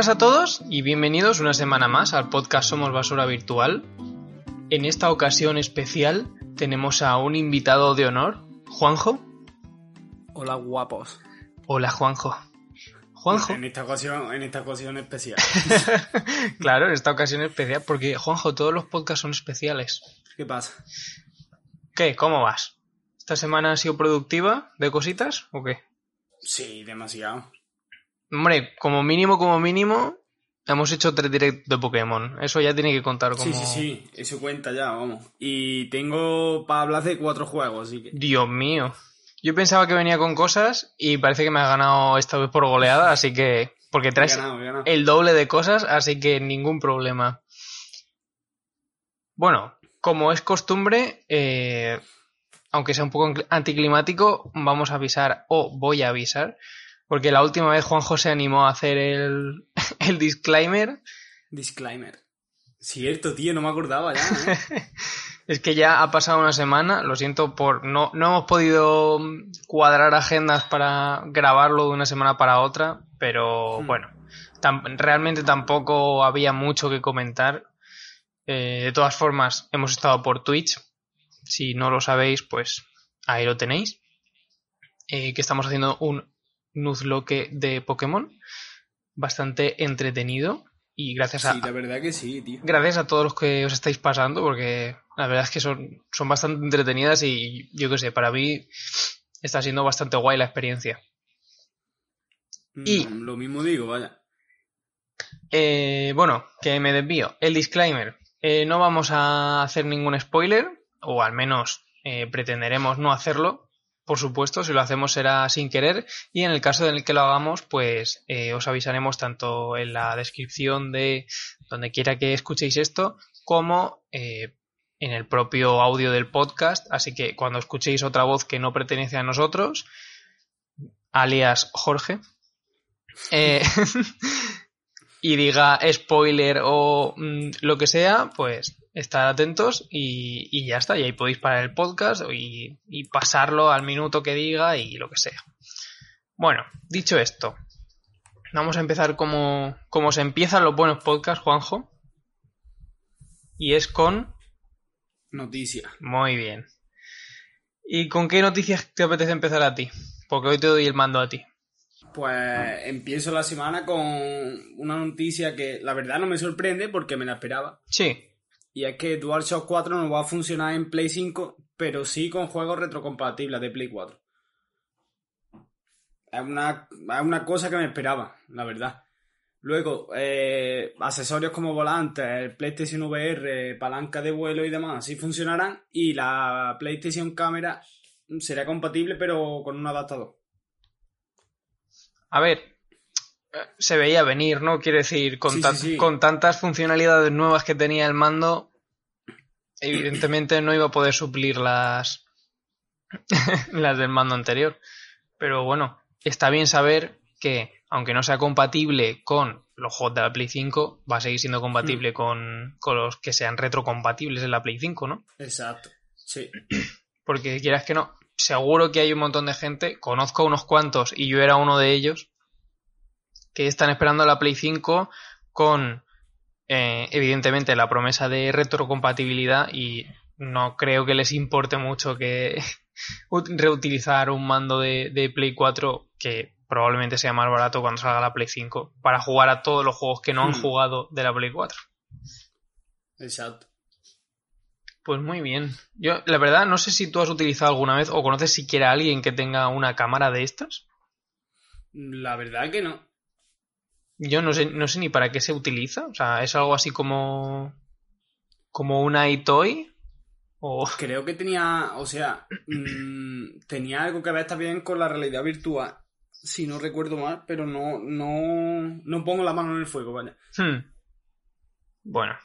buenas a todos y bienvenidos una semana más al podcast Somos Basura Virtual. En esta ocasión especial tenemos a un invitado de honor, Juanjo. Hola guapos. Hola Juanjo. Juanjo. En esta ocasión, en esta ocasión especial. claro, en esta ocasión especial, porque Juanjo, todos los podcasts son especiales. ¿Qué pasa? ¿Qué? ¿Cómo vas? ¿Esta semana ha sido productiva de cositas o qué? Sí, demasiado. Hombre, como mínimo, como mínimo, hemos hecho tres directos de Pokémon. Eso ya tiene que contar como... Sí, sí, sí, eso cuenta ya, vamos. Y tengo para hablar de cuatro juegos, así que... Dios mío. Yo pensaba que venía con cosas y parece que me ha ganado esta vez por goleada, así que... Porque traes He ganado, he ganado. el doble de cosas, así que ningún problema. Bueno, como es costumbre, eh, aunque sea un poco anticlimático, vamos a avisar, o voy a avisar, porque la última vez Juanjo se animó a hacer el, el disclaimer. Disclaimer. Cierto, tío, no me acordaba ya, ¿eh? Es que ya ha pasado una semana, lo siento por no, no hemos podido cuadrar agendas para grabarlo de una semana para otra, pero Hmm. bueno, tam- realmente tampoco había mucho que comentar. Eh, de todas formas, hemos estado por Twitch. Si no lo sabéis, pues ahí lo tenéis. Eh, que estamos haciendo un Nuzlocke de Pokémon. Bastante entretenido. Y gracias a, Sí, la verdad que sí, tío. gracias a todos los que os estáis pasando, porque la verdad es que son, son bastante entretenidas y yo qué sé, para mí está siendo bastante guay la experiencia. Y- Mm, Lo mismo digo, vaya. Eh, bueno, que me desvío. El disclaimer. Eh, no vamos a hacer ningún spoiler, o al menos eh, pretenderemos no hacerlo. Por supuesto, si lo hacemos será sin querer y en el caso en el que lo hagamos, pues eh, os avisaremos tanto en la descripción de donde quiera que escuchéis esto, como eh, en el propio audio del podcast. Así que cuando escuchéis otra voz que no pertenece a nosotros, alias Jorge, eh, y diga spoiler o mm, lo que sea, pues estar atentos y, y ya está. Y ahí podéis parar el podcast y, y pasarlo al minuto que diga y lo que sea. Bueno, dicho esto, vamos a empezar como, como se empiezan los buenos podcasts, Juanjo. Y es con... Noticia. Muy bien. ¿Y con qué noticias te apetece empezar a ti? Porque hoy te doy el mando a ti. Pues empiezo la semana con una noticia que la verdad no me sorprende porque me la esperaba. Sí, Y es que DualShock 4 no va a funcionar en Play 5, pero sí con juegos retrocompatibles de Play 4. Es una, es una cosa que me esperaba, la verdad. Luego, eh, accesorios como volantes, el PlayStation VR, palanca de vuelo y demás, sí funcionarán. Y la PlayStation Cámara será compatible, pero con un adaptador. A ver, se veía venir, ¿no? Quiero decir, con, Sí, tan- sí, sí. con tantas funcionalidades nuevas que tenía el mando, evidentemente no iba a poder suplir las, las del mando anterior. Pero bueno, está bien saber que, aunque no sea compatible con los juegos de la Play 5, va a seguir siendo compatible con, con los que sean retrocompatibles en la Play 5, ¿no? Exacto. Sí. Porque quieras que no, seguro que hay un montón de gente, conozco a unos cuantos y yo era uno de ellos, que están esperando la Play 5 con, eh, evidentemente, la promesa de retrocompatibilidad y no creo que les importe mucho que ut- reutilizar un mando de, de Play 4 que probablemente sea más barato cuando salga la Play 5 para jugar a todos los juegos que no han Hmm. jugado de la Play 4. Exacto. Pues muy bien. Yo, la verdad, no sé si tú has utilizado alguna vez o conoces siquiera a alguien que tenga una cámara de estas. La verdad que no. Yo no sé, no sé ni para qué se utiliza. O sea, es algo así como. como una iToy. O... Creo que tenía, o sea, mm, tenía algo que ver también con la realidad virtual, si no recuerdo mal, pero no, no, no pongo la mano en el fuego, ¿vale? Hmm. Bueno,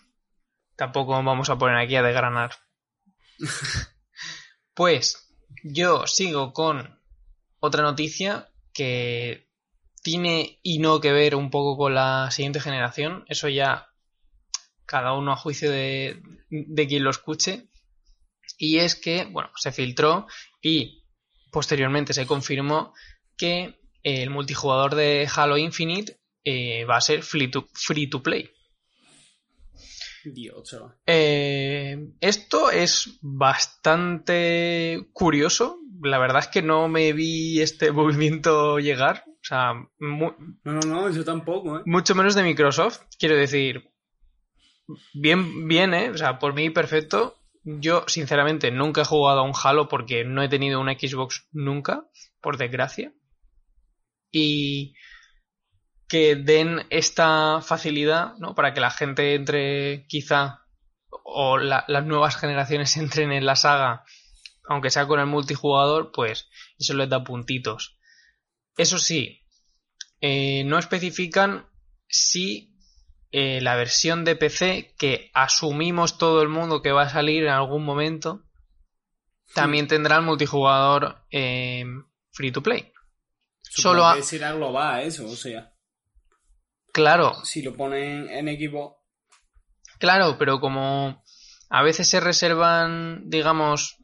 tampoco vamos a poner aquí a desgranar. pues yo sigo con otra noticia que tiene y no que ver un poco con la siguiente generación. Eso ya cada uno a juicio de, de quien lo escuche. Y es que, bueno, se filtró y posteriormente se confirmó que el multijugador de Halo Infinite eh, va a ser free to, free to play. Dios. Eh, esto es bastante curioso. La verdad es que no me vi este movimiento llegar. O sea, No, no, no, yo tampoco, ¿eh? mucho menos de Microsoft. Quiero decir, bien, bien, ¿eh? O sea, por mí perfecto. Yo, sinceramente, nunca he jugado a un Halo porque no he tenido una Xbox nunca, por desgracia. Y que den esta facilidad, ¿no? Para que la gente entre, quizá, o la- las nuevas generaciones entren en la saga, aunque sea con el multijugador, pues eso les da puntitos. Eso sí, eh, no especifican si eh, la versión de PC que asumimos todo el mundo que va a salir en algún momento también tendrá el multijugador eh, free to play. Supongo Solo a- que será global eso, o sea, Claro, si lo ponen en equipo. claro, pero como a veces se reservan, digamos,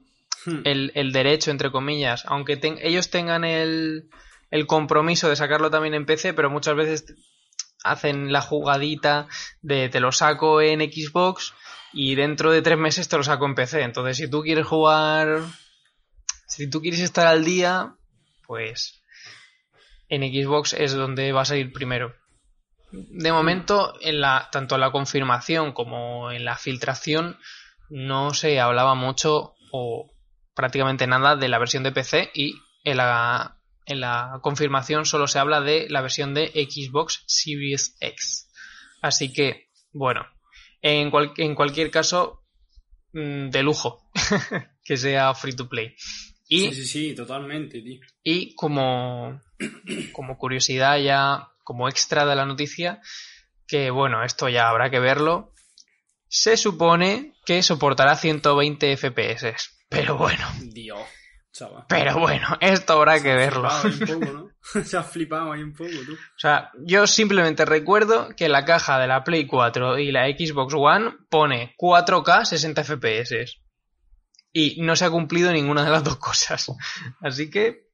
hmm, el, el derecho, entre comillas, aunque ten- ellos tengan el, el compromiso de sacarlo también en PC, pero muchas veces hacen la jugadita de te lo saco en Xbox y dentro de tres meses te lo saco en PC. Entonces, si tú quieres jugar, si tú quieres estar al día, pues en Xbox es donde va a salir primero. De momento, en la, tanto en la confirmación como en la filtración, no se hablaba mucho o prácticamente nada de la versión de PC y en la, en la confirmación solo se habla de la versión de Xbox Series X. Así que, bueno, en, cual- en cualquier caso, mm, de lujo que sea free to play. Y Sí, sí, sí, totalmente, tío. y como, como curiosidad ya, como extra de la noticia, que bueno, esto ya habrá que verlo, se supone que soportará 120 FPS. Pero bueno, Dios, chaval. pero bueno, esto habrá que verlo. Se ha flipado ahí un poco, ¿no? Se ha flipado ahí un poco, tú. O sea, yo simplemente recuerdo que la caja de la Play 4 y la Xbox One pone 4K 60 FPS. Y no se ha cumplido ninguna de las dos cosas. Así que,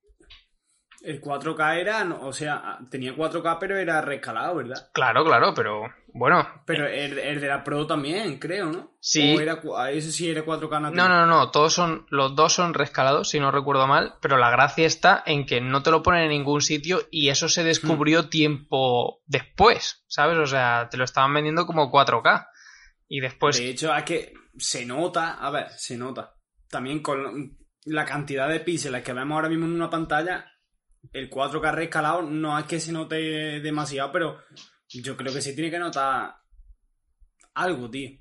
El 4K era, o sea, tenía 4K, pero era rescalado, ¿verdad? claro, claro, pero bueno, Pero el, el de la Pro también, creo, ¿no? Sí. O era, ah, ese sí era 4K nativo. No, no, no, todos son, los dos son rescalados, si no recuerdo mal, pero la gracia está en que no te lo ponen en ningún sitio y eso se descubrió tiempo después, ¿sabes? O sea, te lo estaban vendiendo como 4K. Y después, De hecho, es que se nota, a ver, se nota. También con la cantidad de píxeles que vemos ahora mismo en una pantalla, el 4K rescalado no es que se note demasiado, pero yo creo que sí tiene que notar algo, tío.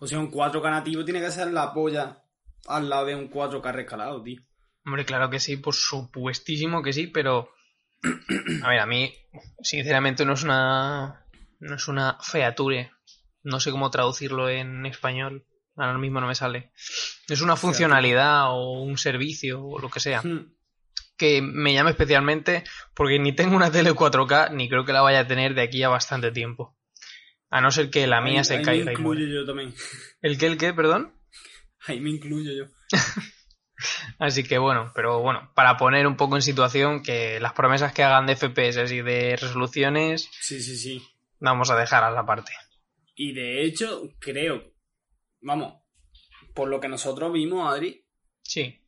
O sea, un 4K nativo tiene que ser la polla al lado de un 4K rescalado, tío. hombre, claro que sí, por supuestísimo que sí, pero... A ver, a mí, sinceramente, no es una... No es una feature. No sé cómo traducirlo en español. Ahora mismo no me sale. Es una funcionalidad o un servicio o lo que sea. Hmm. Que me llama especialmente porque ni tengo una tele 4K ni creo que la vaya a tener de aquí a bastante tiempo. A no ser que la mía Ahí- se ahí me caiga y incluyo muera. yo también. ¿El qué, el qué, perdón? Ahí me incluyo yo. Así que bueno, pero bueno, para poner un poco en situación que las promesas que hagan de FPS y de resoluciones Sí, sí, sí. vamos a dejar a la parte. Y de hecho, creo, vamos, por lo que nosotros vimos, Adri, Sí,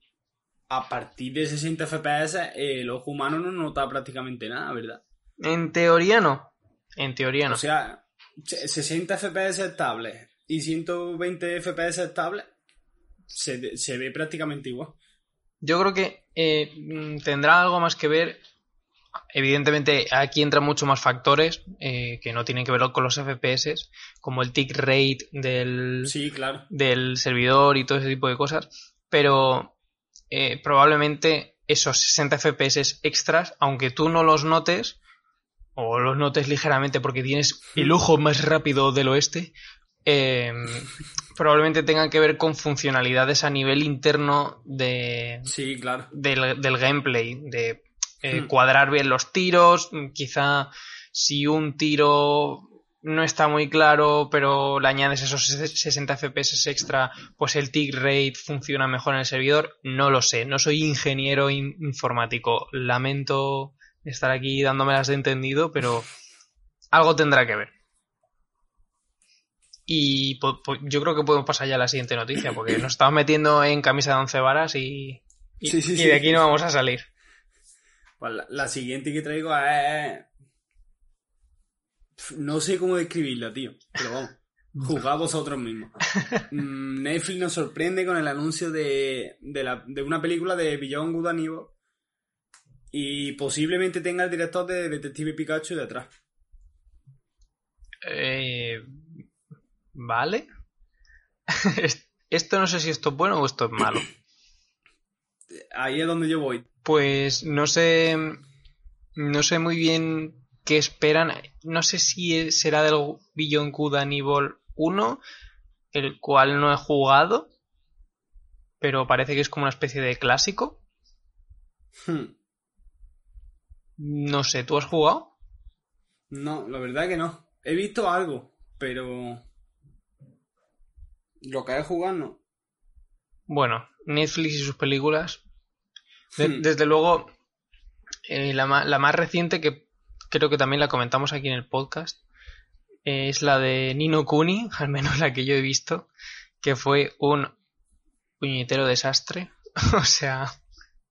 a partir de 60 FPS, el ojo humano no nota prácticamente nada, ¿verdad? en teoría no. En teoría no. O sea, se- 60 FPS estable y 120 FPS estable se, se ve prácticamente igual. Yo creo que eh, tendrá algo más que ver, evidentemente aquí entran mucho más factores eh, que no tienen que ver con los FPS, como el tick rate del, Sí, claro. del servidor y todo ese tipo de cosas, pero eh, probablemente esos 60 FPS extras, aunque tú no los notes, o los notes ligeramente porque tienes el ojo más rápido del oeste, eh, probablemente tengan que ver con funcionalidades a nivel interno de, Sí, claro. del, del gameplay, de eh, Hmm. cuadrar bien los tiros, quizá si un tiro no está muy claro, pero le añades esos 60 FPS extra, pues el tick rate funciona mejor en el servidor. No lo sé, no soy ingeniero in- informático. Lamento estar aquí dándomelas de entendido, pero algo tendrá que ver. Y yo creo que podemos pasar ya a la siguiente noticia, porque nos estamos metiendo en camisa de once varas y, y- Sí, sí, y sí. de aquí no vamos a salir. Pues la, la siguiente que traigo es. No sé cómo describirla, tío. Pero vamos. Juzgad vosotros mismos. Mm, Netflix nos sorprende con el anuncio de, de, la- de una película de Beyond Good and Evil. Y posiblemente tenga el director de Detective Pikachu detrás. Eh, vale. Es- esto no sé si esto es bueno o esto es malo. Ahí es donde yo voy. Pues no sé. No sé muy bien qué esperan. No sé si será del Beyond Good and Evil 1, el cual no he jugado. Pero parece que es como una especie de clásico. Hmm. No sé, ¿tú has jugado? No, la verdad que no. He visto algo, pero. Lo que he jugado no. Bueno, Netflix y sus películas. De- Hmm. Desde luego, eh, la más reciente, que creo que también la comentamos aquí en el podcast, es la de Nino Kuni, al menos la que yo he visto, que fue un puñetero desastre. o sea,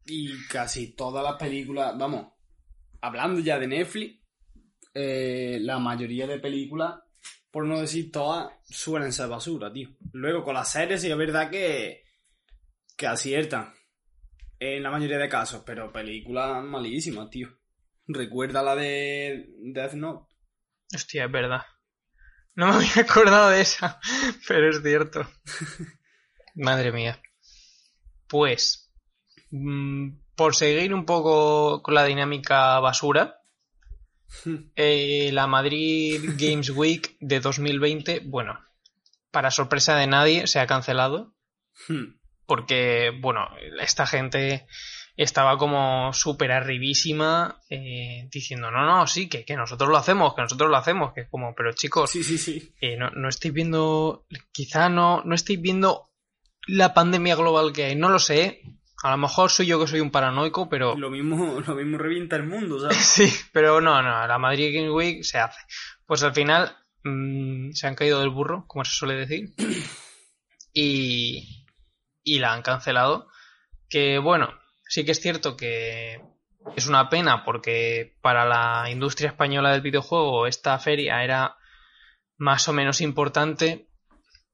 Y casi todas las películas, vamos, hablando ya de Netflix, eh, la mayoría de películas, por no decir todas, suelen ser basura, tío. Luego con las series sí es verdad que, que aciertan en la mayoría de casos, pero películas malísimas, tío. Recuerda la de Death Note. hostia, es verdad. No me había acordado de esa, pero es cierto. Madre mía. Pues, mm, por seguir un poco con la dinámica basura, Eh, la Madrid Games Week de 2020, bueno, para sorpresa de nadie, se ha cancelado. Hmm. Porque, bueno, esta gente estaba como súper arribísima eh, diciendo, no, no, sí, que, que nosotros lo hacemos, que nosotros lo hacemos, que es como, pero chicos, Sí, sí, sí. eh, no, no estáis viendo, quizá no, no estáis viendo la pandemia global que hay, no lo sé, a lo mejor soy yo que soy un paranoico, pero... Lo mismo, lo mismo revienta el mundo, ¿sabes? Sí, pero no, no, la Madrid Game Week se hace. Pues al final mm, se han caído del burro, como se suele decir, y, y la han cancelado. Que bueno, sí que es cierto que es una pena porque para la industria española del videojuego esta feria era más o menos importante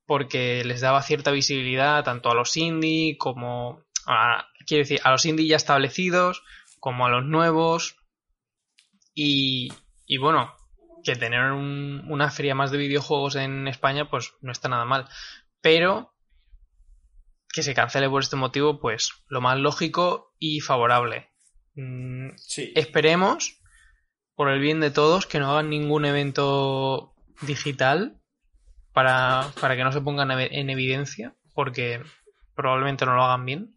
porque les daba cierta visibilidad tanto a los indie como a, quiero decir, a los indie ya establecidos como a los nuevos. Y, y bueno, que tener un- una feria más de videojuegos en España pues no está nada mal, pero que se cancele por este motivo pues lo más lógico y favorable. Mm, Sí. Esperemos, por el bien de todos, que no hagan ningún evento digital para, para que no se pongan en evidencia, porque probablemente no lo hagan bien.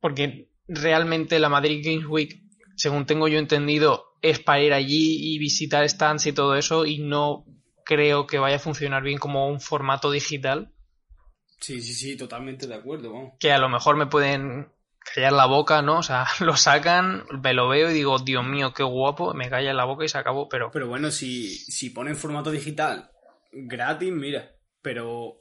Porque realmente la Madrid Games Week, según tengo yo entendido, es para ir allí y visitar stands y todo eso, y no creo que vaya a funcionar bien como un formato digital, Sí, sí, sí, totalmente de acuerdo, que a lo mejor me pueden callar la boca, ¿no? O sea, lo sacan, me lo veo y digo, Dios mío, qué guapo, me calla la boca y se acabó, pero... Pero bueno, si, si ponen formato digital gratis, mira. Pero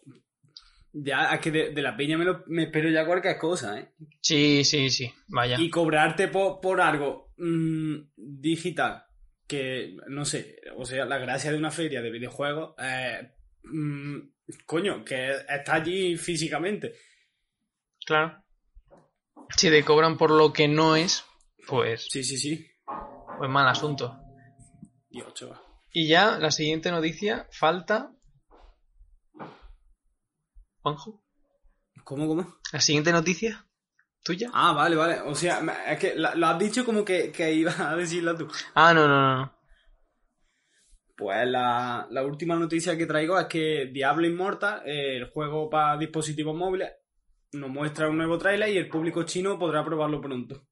ya es que de, de la peña me, lo- me espero ya cualquier cosa, ¿eh? Sí, sí, sí, vaya. Y cobrarte por, por algo mm, digital, que no sé, o sea, la gracia de una feria de videojuegos, eh, mm, coño, que está allí físicamente. Claro. Si te cobran por lo que no es, pues, Sí, sí, sí. pues mal asunto. Dios, chaval. Y ya, la siguiente noticia, falta... Juanjo, ¿Cómo, cómo? la siguiente noticia, tuya. Ah, vale, vale. O sea, es que lo has dicho como que, que ibas a decirla tú. Ah, no, no, no. Pues la, la última noticia que traigo es que Diablo Immortal, eh, el juego para dispositivos móviles, nos muestra un nuevo tráiler y el público chino podrá probarlo pronto.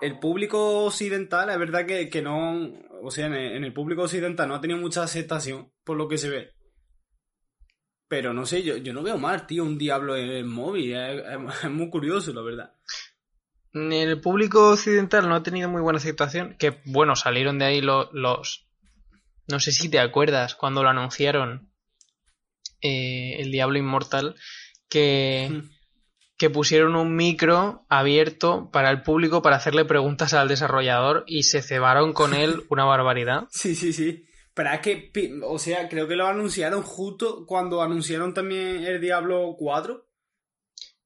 El público occidental, es verdad que, que no, o sea, en el, público occidental no ha tenido mucha aceptación, por lo que se ve. Pero no sé, yo, yo no veo mal, tío, un Diablo en móvil, es, muy curioso, la verdad. El público occidental no ha tenido muy buena aceptación. Que bueno, salieron de ahí lo- los. No sé si te acuerdas cuando lo anunciaron. eh, el Diablo Inmortal. Que, Mm. que pusieron un micro abierto para el público para hacerle preguntas al desarrollador y se cebaron con él una barbaridad. Sí, sí, sí. Pero es que, o sea, creo que lo anunciaron justo cuando anunciaron también el Diablo 4.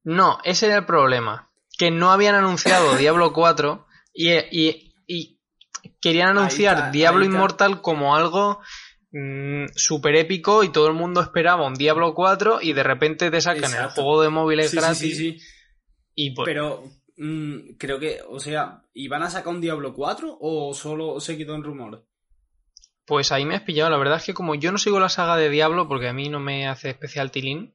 No, ese era el problema. Que no habían anunciado Diablo 4 y, y- y querían anunciar está, Diablo. Inmortal como algo mm, súper épico y todo el mundo esperaba un Diablo 4 y de repente te sacan el juego de móviles Sí, sí, gratis sí, sí. y pues Pero mm, creo que, o sea, ¿iban a sacar un Diablo 4 o solo se quedó en rumores? pues ahí me has pillado. La verdad es que como yo no sigo la saga de Diablo porque a mí no me hace especial tilín,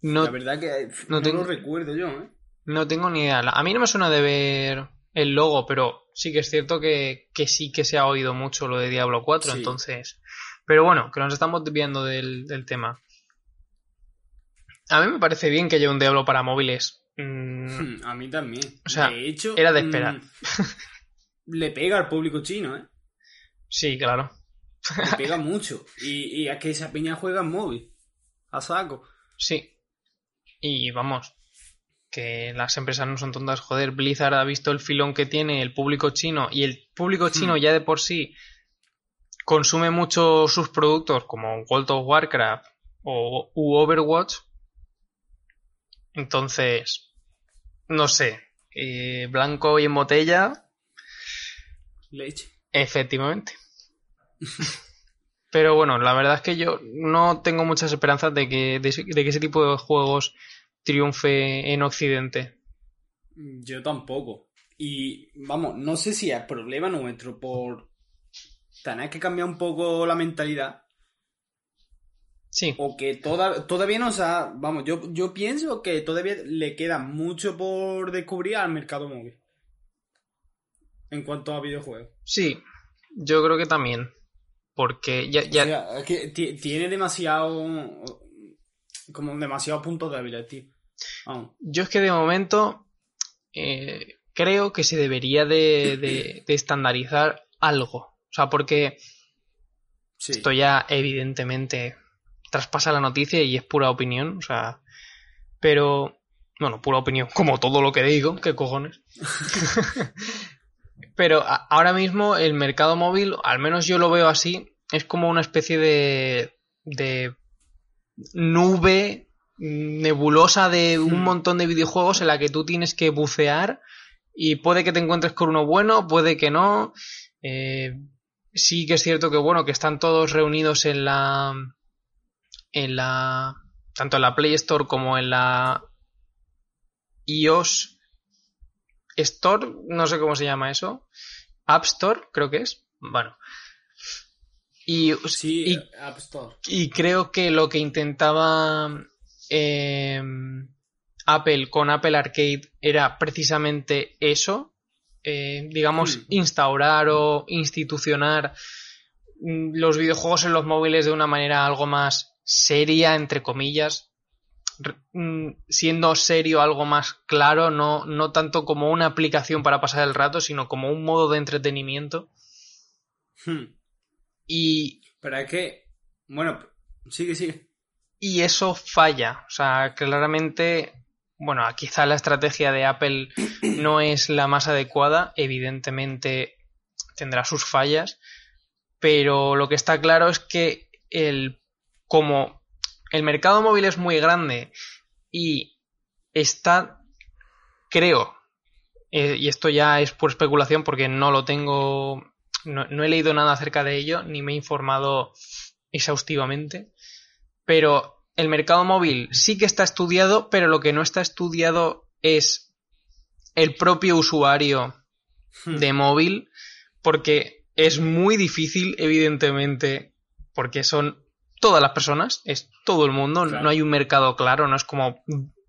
no, La verdad que no no, tengo- lo recuerdo yo, ¿eh? No tengo ni idea. A mí no me suena de ver el logo, pero sí que es cierto que, que sí que se ha oído mucho lo de Diablo 4, Sí. entonces. Pero bueno, que nos estamos desviando del, del tema. A mí me parece bien que haya un Diablo para móviles. Mm, A mí también. O sea, de hecho, era de mm, esperar. le pega al público chino, ¿eh? sí, claro. Le pega mucho. Y, y es que esa peña juega en móvil. A saco. Sí. Y vamos, que las empresas no son tontas. Joder, Blizzard ha visto el filón que tiene el público chino y el público chino Hmm. ya de por sí consume mucho sus productos como World of Warcraft o u Overwatch. Entonces, no sé, eh, blanco y en botella, Leche. efectivamente. Pero bueno, la verdad es que yo no tengo muchas esperanzas de que, de, de que ese tipo de juegos triunfe en Occidente. Yo tampoco. Y vamos, no sé si es problema nuestro por tener que cambiar un poco la mentalidad. Sí, O que toda, todavía no se ha- Vamos, yo, yo pienso que todavía le queda mucho por descubrir al mercado móvil. En cuanto a videojuegos. sí, yo creo que también. Porque ya, ya O sea, es que ti- tiene demasiado. Como demasiados puntos débiles, tío. Vamos. yo es que de momento eh, creo que se debería de, de- de estandarizar algo. O sea, porque Sí. esto ya evidentemente traspasa la noticia y es pura opinión. O sea, pero bueno, pura opinión, como todo lo que digo, qué cojones. Pero a- ahora mismo el mercado móvil, al menos yo lo veo así, es como una especie de, de nube nebulosa de un montón de videojuegos en la que tú tienes que bucear y puede que te encuentres con uno bueno, puede que no. Eh, sí que es cierto que bueno, que están todos reunidos en la en la tanto en la Play Store como en la iOS Store, no sé cómo se llama eso. App Store, creo que es. Bueno. Y, Sí, y App Store. y creo que lo que intentaba eh, Apple con Apple Arcade era precisamente eso. eh, digamos, Hmm. instaurar o institucionar mm, los videojuegos en los móviles de una manera algo más seria, entre comillas. Mm, Siendo serio algo más claro, no, no tanto como una aplicación para pasar el rato, sino como un modo de entretenimiento. Hmm. Y, es que. Bueno, sigue, sigue. Y eso falla. O sea, claramente, bueno, quizá la estrategia de Apple no es la más adecuada. Evidentemente tendrá sus fallas. Pero lo que está claro es que el, como el mercado móvil es muy grande y está, creo, eh, y esto ya es por especulación porque no lo tengo, no, no he leído nada acerca de ello, ni me he informado exhaustivamente, pero el mercado móvil sí que está estudiado, pero lo que no está estudiado es el propio usuario Hmm. de móvil, porque es muy difícil, evidentemente, porque son todas las personas, es todo el mundo, Claro. no hay un mercado claro, no es como,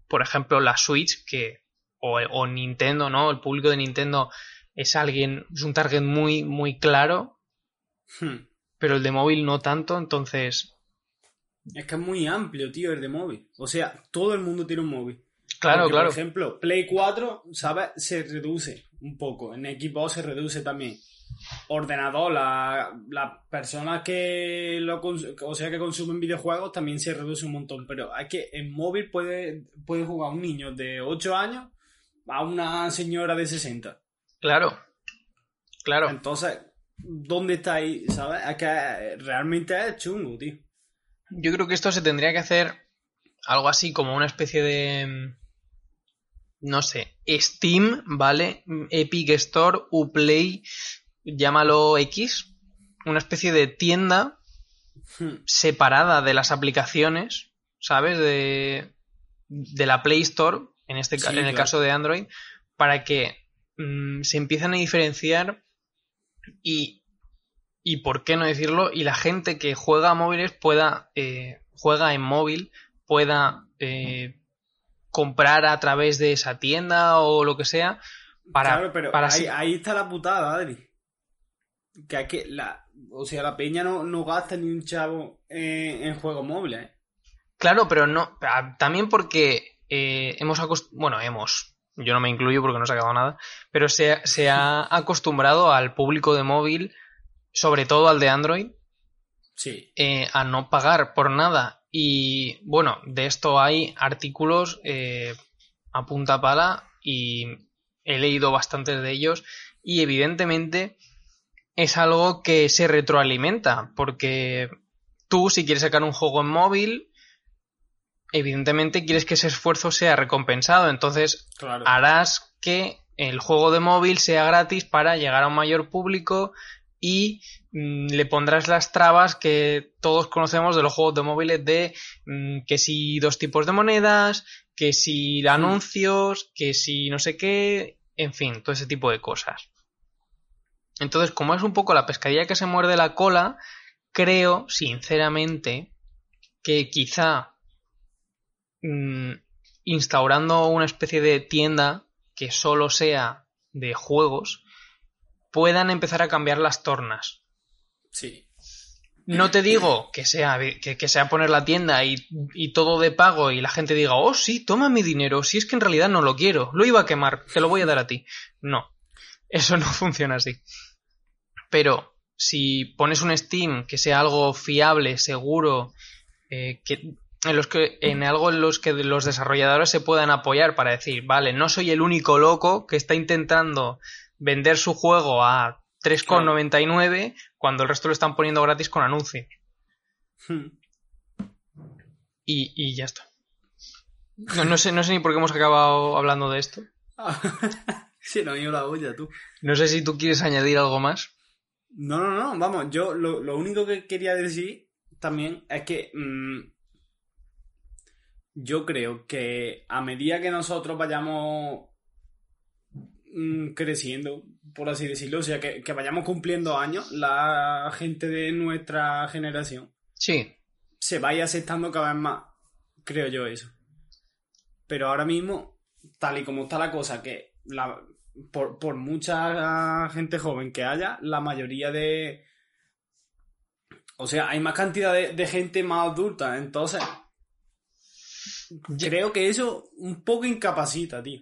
por ejemplo, la Switch, que, o, o Nintendo, ¿no? El público de Nintendo es alguien, es un target muy, muy claro, Hmm. pero el de móvil no tanto, entonces, Es que es muy amplio, tío, el de móvil. O sea, todo el mundo tiene un móvil. claro, Porque, claro. Por ejemplo, Play 4, ¿sabes? Se reduce un poco. En Xbox se reduce también. Ordenador, la- las personas que lo o sea que consumen videojuegos también se reduce un montón. Pero es que en móvil puede, puede jugar un niño de 8 años a una señora de 60. Claro. Claro. Entonces, ¿dónde está ahí? ¿Sabes? Es que realmente es chungo, tío. Yo creo que esto se tendría que hacer algo así como una especie de. mm, No sé, Steam, ¿vale? Epic Store, Uplay, llámalo X. Una especie de tienda Hmm. separada de las aplicaciones, ¿sabes? De, de la Play Store, en, este, Sí, en el claro. caso de Android, para que mm, se empiecen a diferenciar y, y, ¿por qué no decirlo? Y la gente que juega a móviles pueda, eh, juega en móvil, pueda eh, comprar a través de esa tienda o lo que sea, para, claro, pero para ahí, está la putada, Adri. Que hay que la, o sea, la peña no, no gasta ni un chavo en, en juegos móviles. ¿eh? Claro, pero no. También porque eh, hemos acost- Bueno, hemos. Yo no me incluyo porque no he sacado nada. Pero se, se ha acostumbrado al público de móvil, sobre todo al de Android, Sí. eh, a no pagar por nada. Y bueno, de esto hay artículos eh, a punta pala y he leído bastantes de ellos. Y evidentemente es algo que se retroalimenta, porque tú si quieres sacar un juego en móvil, evidentemente quieres que ese esfuerzo sea recompensado. Entonces Claro. harás que el juego de móvil sea gratis para llegar a un mayor público y mm, le pondrás las trabas que todos conocemos de los juegos de móviles de mm, que si dos tipos de monedas, que si anuncios, que si no sé qué, en fin, todo ese tipo de cosas. Entonces, como es un poco la pescadilla que se muerde la cola, creo, sinceramente, que quizá mm, instaurando una especie de tienda que solo sea de juegos, puedan empezar a cambiar las tornas. Sí. No te digo que sea, que, que sea poner la tienda y, y todo de pago y la gente diga, oh sí, toma mi dinero, si es que en realidad no lo quiero, lo iba a quemar, te lo voy a dar a ti. No, eso no funciona así. Pero si pones un Steam que sea algo fiable, seguro, eh, que en los que en algo en los que los desarrolladores se puedan apoyar para decir, vale, no soy el único loco que está intentando vender su juego a 3,99 cuando el resto lo están poniendo gratis con anuncios. Hmm. Y, y ya está. No, no sé, no sé ni por qué hemos acabado hablando de esto. sí, no ido la olla, tú. No sé si tú quieres añadir algo más. No, no, no, vamos, yo lo, lo único que quería decir también es que mm, yo creo que a medida que nosotros vayamos mm, creciendo, por así decirlo, o sea, que, que vayamos cumpliendo años, la gente de nuestra generación Sí, se vaya aceptando cada vez más, creo yo eso. Pero ahora mismo, tal y como está la cosa, que la, por, por mucha gente joven que haya, la mayoría de... O sea, hay más cantidad de, de gente más adulta, entonces... Creo que eso un poco incapacita, tío.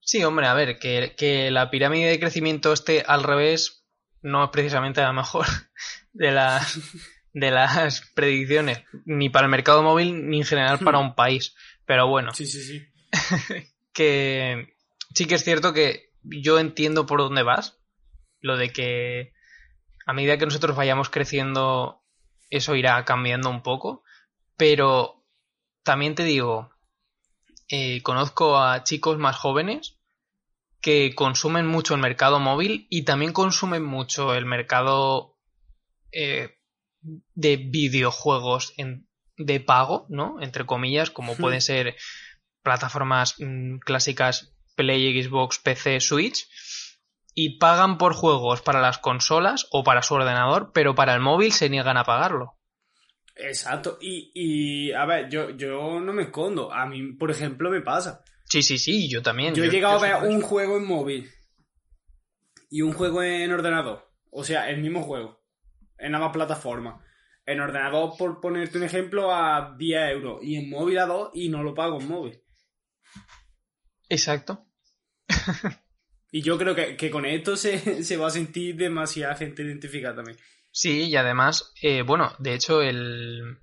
sí, hombre, a ver, que, que la pirámide de crecimiento esté al revés no es precisamente la mejor de las, de las predicciones, ni para el mercado móvil ni en general para un país. Pero bueno, Sí, sí, sí. que sí que es cierto que yo entiendo por dónde vas. Lo de que a medida que nosotros vayamos creciendo, eso irá cambiando un poco. Pero también te digo, eh, conozco a chicos más jóvenes que consumen mucho el mercado móvil y también consumen mucho el mercado eh, de videojuegos en, de pago, ¿no? Entre comillas, como pueden ser plataformas mm, clásicas Play, Xbox, PC, Switch. Y pagan por juegos para las consolas o para su ordenador, pero para el móvil se niegan a pagarlo. Exacto. Y, y a ver, yo, yo no me escondo. A mí, por ejemplo, me pasa. Sí, sí, sí, yo también. Yo he llegado a ver un juego en móvil y un juego en ordenador. O sea, el mismo juego. En ambas plataformas. En ordenador, por ponerte un ejemplo, a 10 euros. Y en móvil a 2 y no lo pago en móvil. Exacto. Y yo creo que, que con esto se, se va a sentir demasiada gente identificada también. Sí, y además, eh, bueno, de hecho, el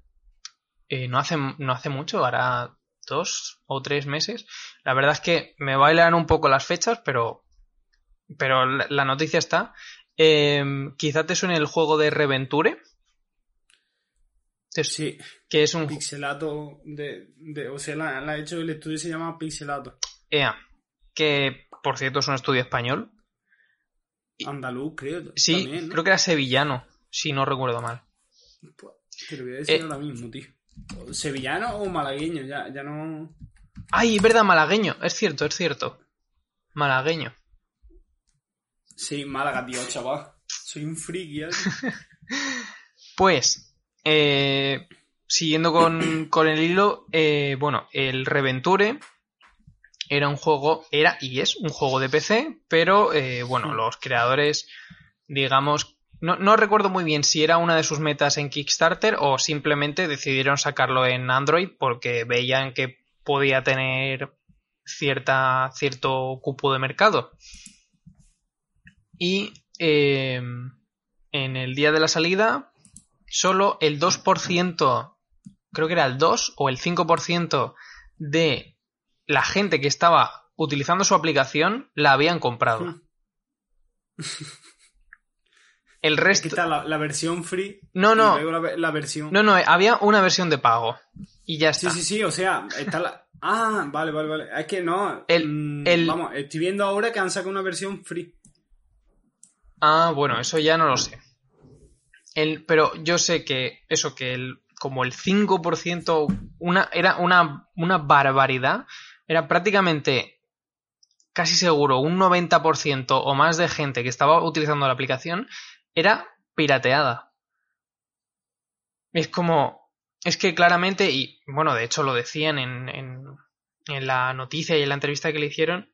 eh, no hace no hace mucho, hará dos o tres meses. La verdad es que me bailan un poco las fechas, pero pero la, la noticia está. Eh, quizá te suene el juego de Reventure. Sí, Que es un pixelato de, de o sea, la, la ha hecho el estudio se llama pixelato. EA, que por cierto es un estudio español. Andaluz, creo. Sí, también, ¿no? creo que era sevillano, si no recuerdo mal. Pues, Te lo voy a decir Eh. ahora mismo, tío. ¿Sevillano o malagueño? Ya, ya no. Ay, es verdad, malagueño. Es cierto, es cierto. Malagueño. Sí, Málaga, tío, chaval. Soy un friki, ¿eh? Pues, eh, siguiendo con, con el hilo, eh, bueno, el Reventure era un juego, era y es un juego de PC, pero bueno, Hmm. los creadores, digamos, no, recuerdo muy bien si era una de sus metas en Kickstarter o simplemente decidieron sacarlo en Android porque veían que podía tener cierta, cierto cupo de mercado. Y eh, en el día de la salida, solo el 2%, creo que era el 2 o el 5% de la gente que estaba utilizando su aplicación la habían comprado. El Es resto... está la, la versión free. No, y no. luego la, ve- la versión. No, no, había una versión de pago. Y ya Sí, está. sí, sí, o sea, está la. Ah, vale, vale, vale. Es que no. El- mm, el- Vamos, estoy viendo ahora que han sacado una versión free. Ah, bueno, eso ya no lo sé. El, pero yo sé que eso, que el, como el 5%, una, era una, una barbaridad, era prácticamente casi seguro un 90% o más de gente que estaba utilizando la aplicación era pirateada. Es como, es que claramente, y bueno, de hecho lo decían en, en, la noticia y en la entrevista que le hicieron,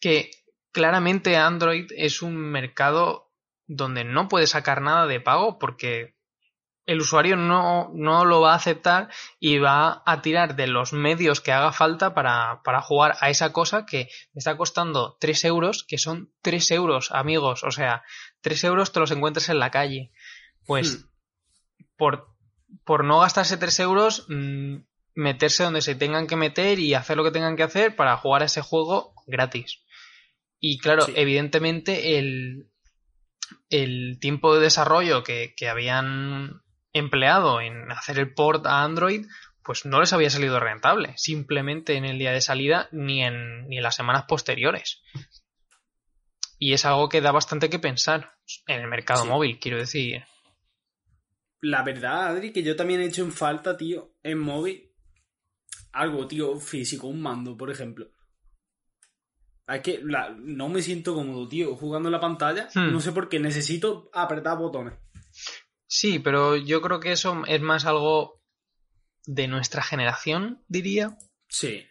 que claramente Android es un mercado donde no puede sacar nada de pago porque el usuario no, no lo va a aceptar y va a tirar de los medios que haga falta para, para jugar a esa cosa que me está costando 3 euros, que son 3 euros, amigos. O sea, 3 euros te los encuentras en la calle. Pues Hmm. por, por no gastarse 3 euros, mm, meterse donde se tengan que meter y hacer lo que tengan que hacer para jugar a ese juego gratis. Y claro, Sí. evidentemente el, el tiempo de desarrollo que, que habían empleado en hacer el port a Android, pues no les había salido rentable, simplemente en el día de salida ni en, ni en las semanas posteriores. Y es algo que da bastante que pensar en el mercado Sí. móvil, quiero decir. La verdad, Adri, que yo también he hecho en falta, tío, en móvil, algo, tío, físico, un mando, por ejemplo. Es que la- no me siento cómodo, tío, jugando en la pantalla. Hmm. No sé por qué, necesito apretar botones. Sí, pero yo creo que eso es más algo de nuestra generación, diría. Sí.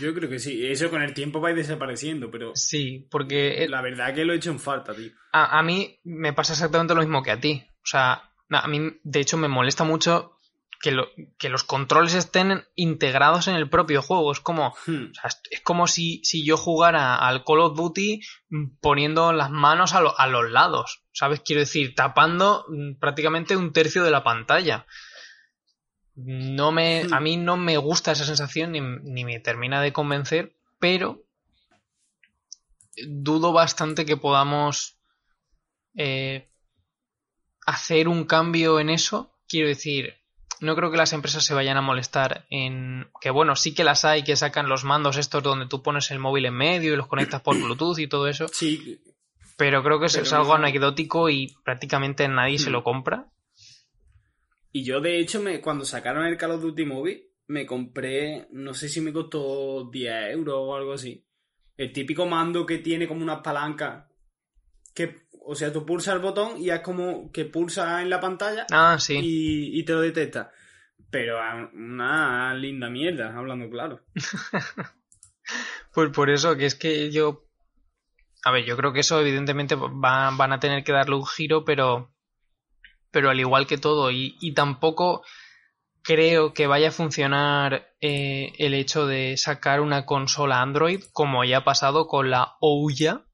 Yo creo que sí. Eso con el tiempo va a ir desapareciendo, pero Sí, porque la verdad que lo he hecho en falta, tío. a, a mí me pasa exactamente lo mismo que a ti. O sea, a mí de hecho me molesta mucho que, lo- que los controles estén integrados en el propio juego. Es como, Hmm. o sea, es- como si, si yo jugara al Call of Duty mm, poniendo las manos a, lo- a los lados. ¿Sabes? Quiero decir, tapando mm, prácticamente un tercio de la pantalla. No me, a mí no me gusta esa sensación ni, ni me termina de convencer, pero dudo bastante que podamos eh, hacer un cambio en eso. Quiero decir, no creo que las empresas se vayan a molestar en que bueno, sí que las hay que sacan los mandos estos donde tú pones el móvil en medio y los conectas por Bluetooth y todo eso. Sí. Pero creo que es algo anecdótico y prácticamente nadie se lo compra. Y yo de hecho me cuando sacaron el Call of Duty Mobile me compré, no sé si me costó 10 euros o algo así. El típico mando que tiene como unas palancas que o sea, tú pulsas el botón y es como que pulsa en la pantalla ah, sí. y, te lo detecta. Pero una linda mierda, hablando claro. pues por eso, que es que yo. A ver, yo creo que eso evidentemente van a tener que darle un giro, pero. Pero al igual que todo, y, tampoco creo que vaya a funcionar eh, el hecho de sacar una consola Android como ya ha pasado con la Ouya,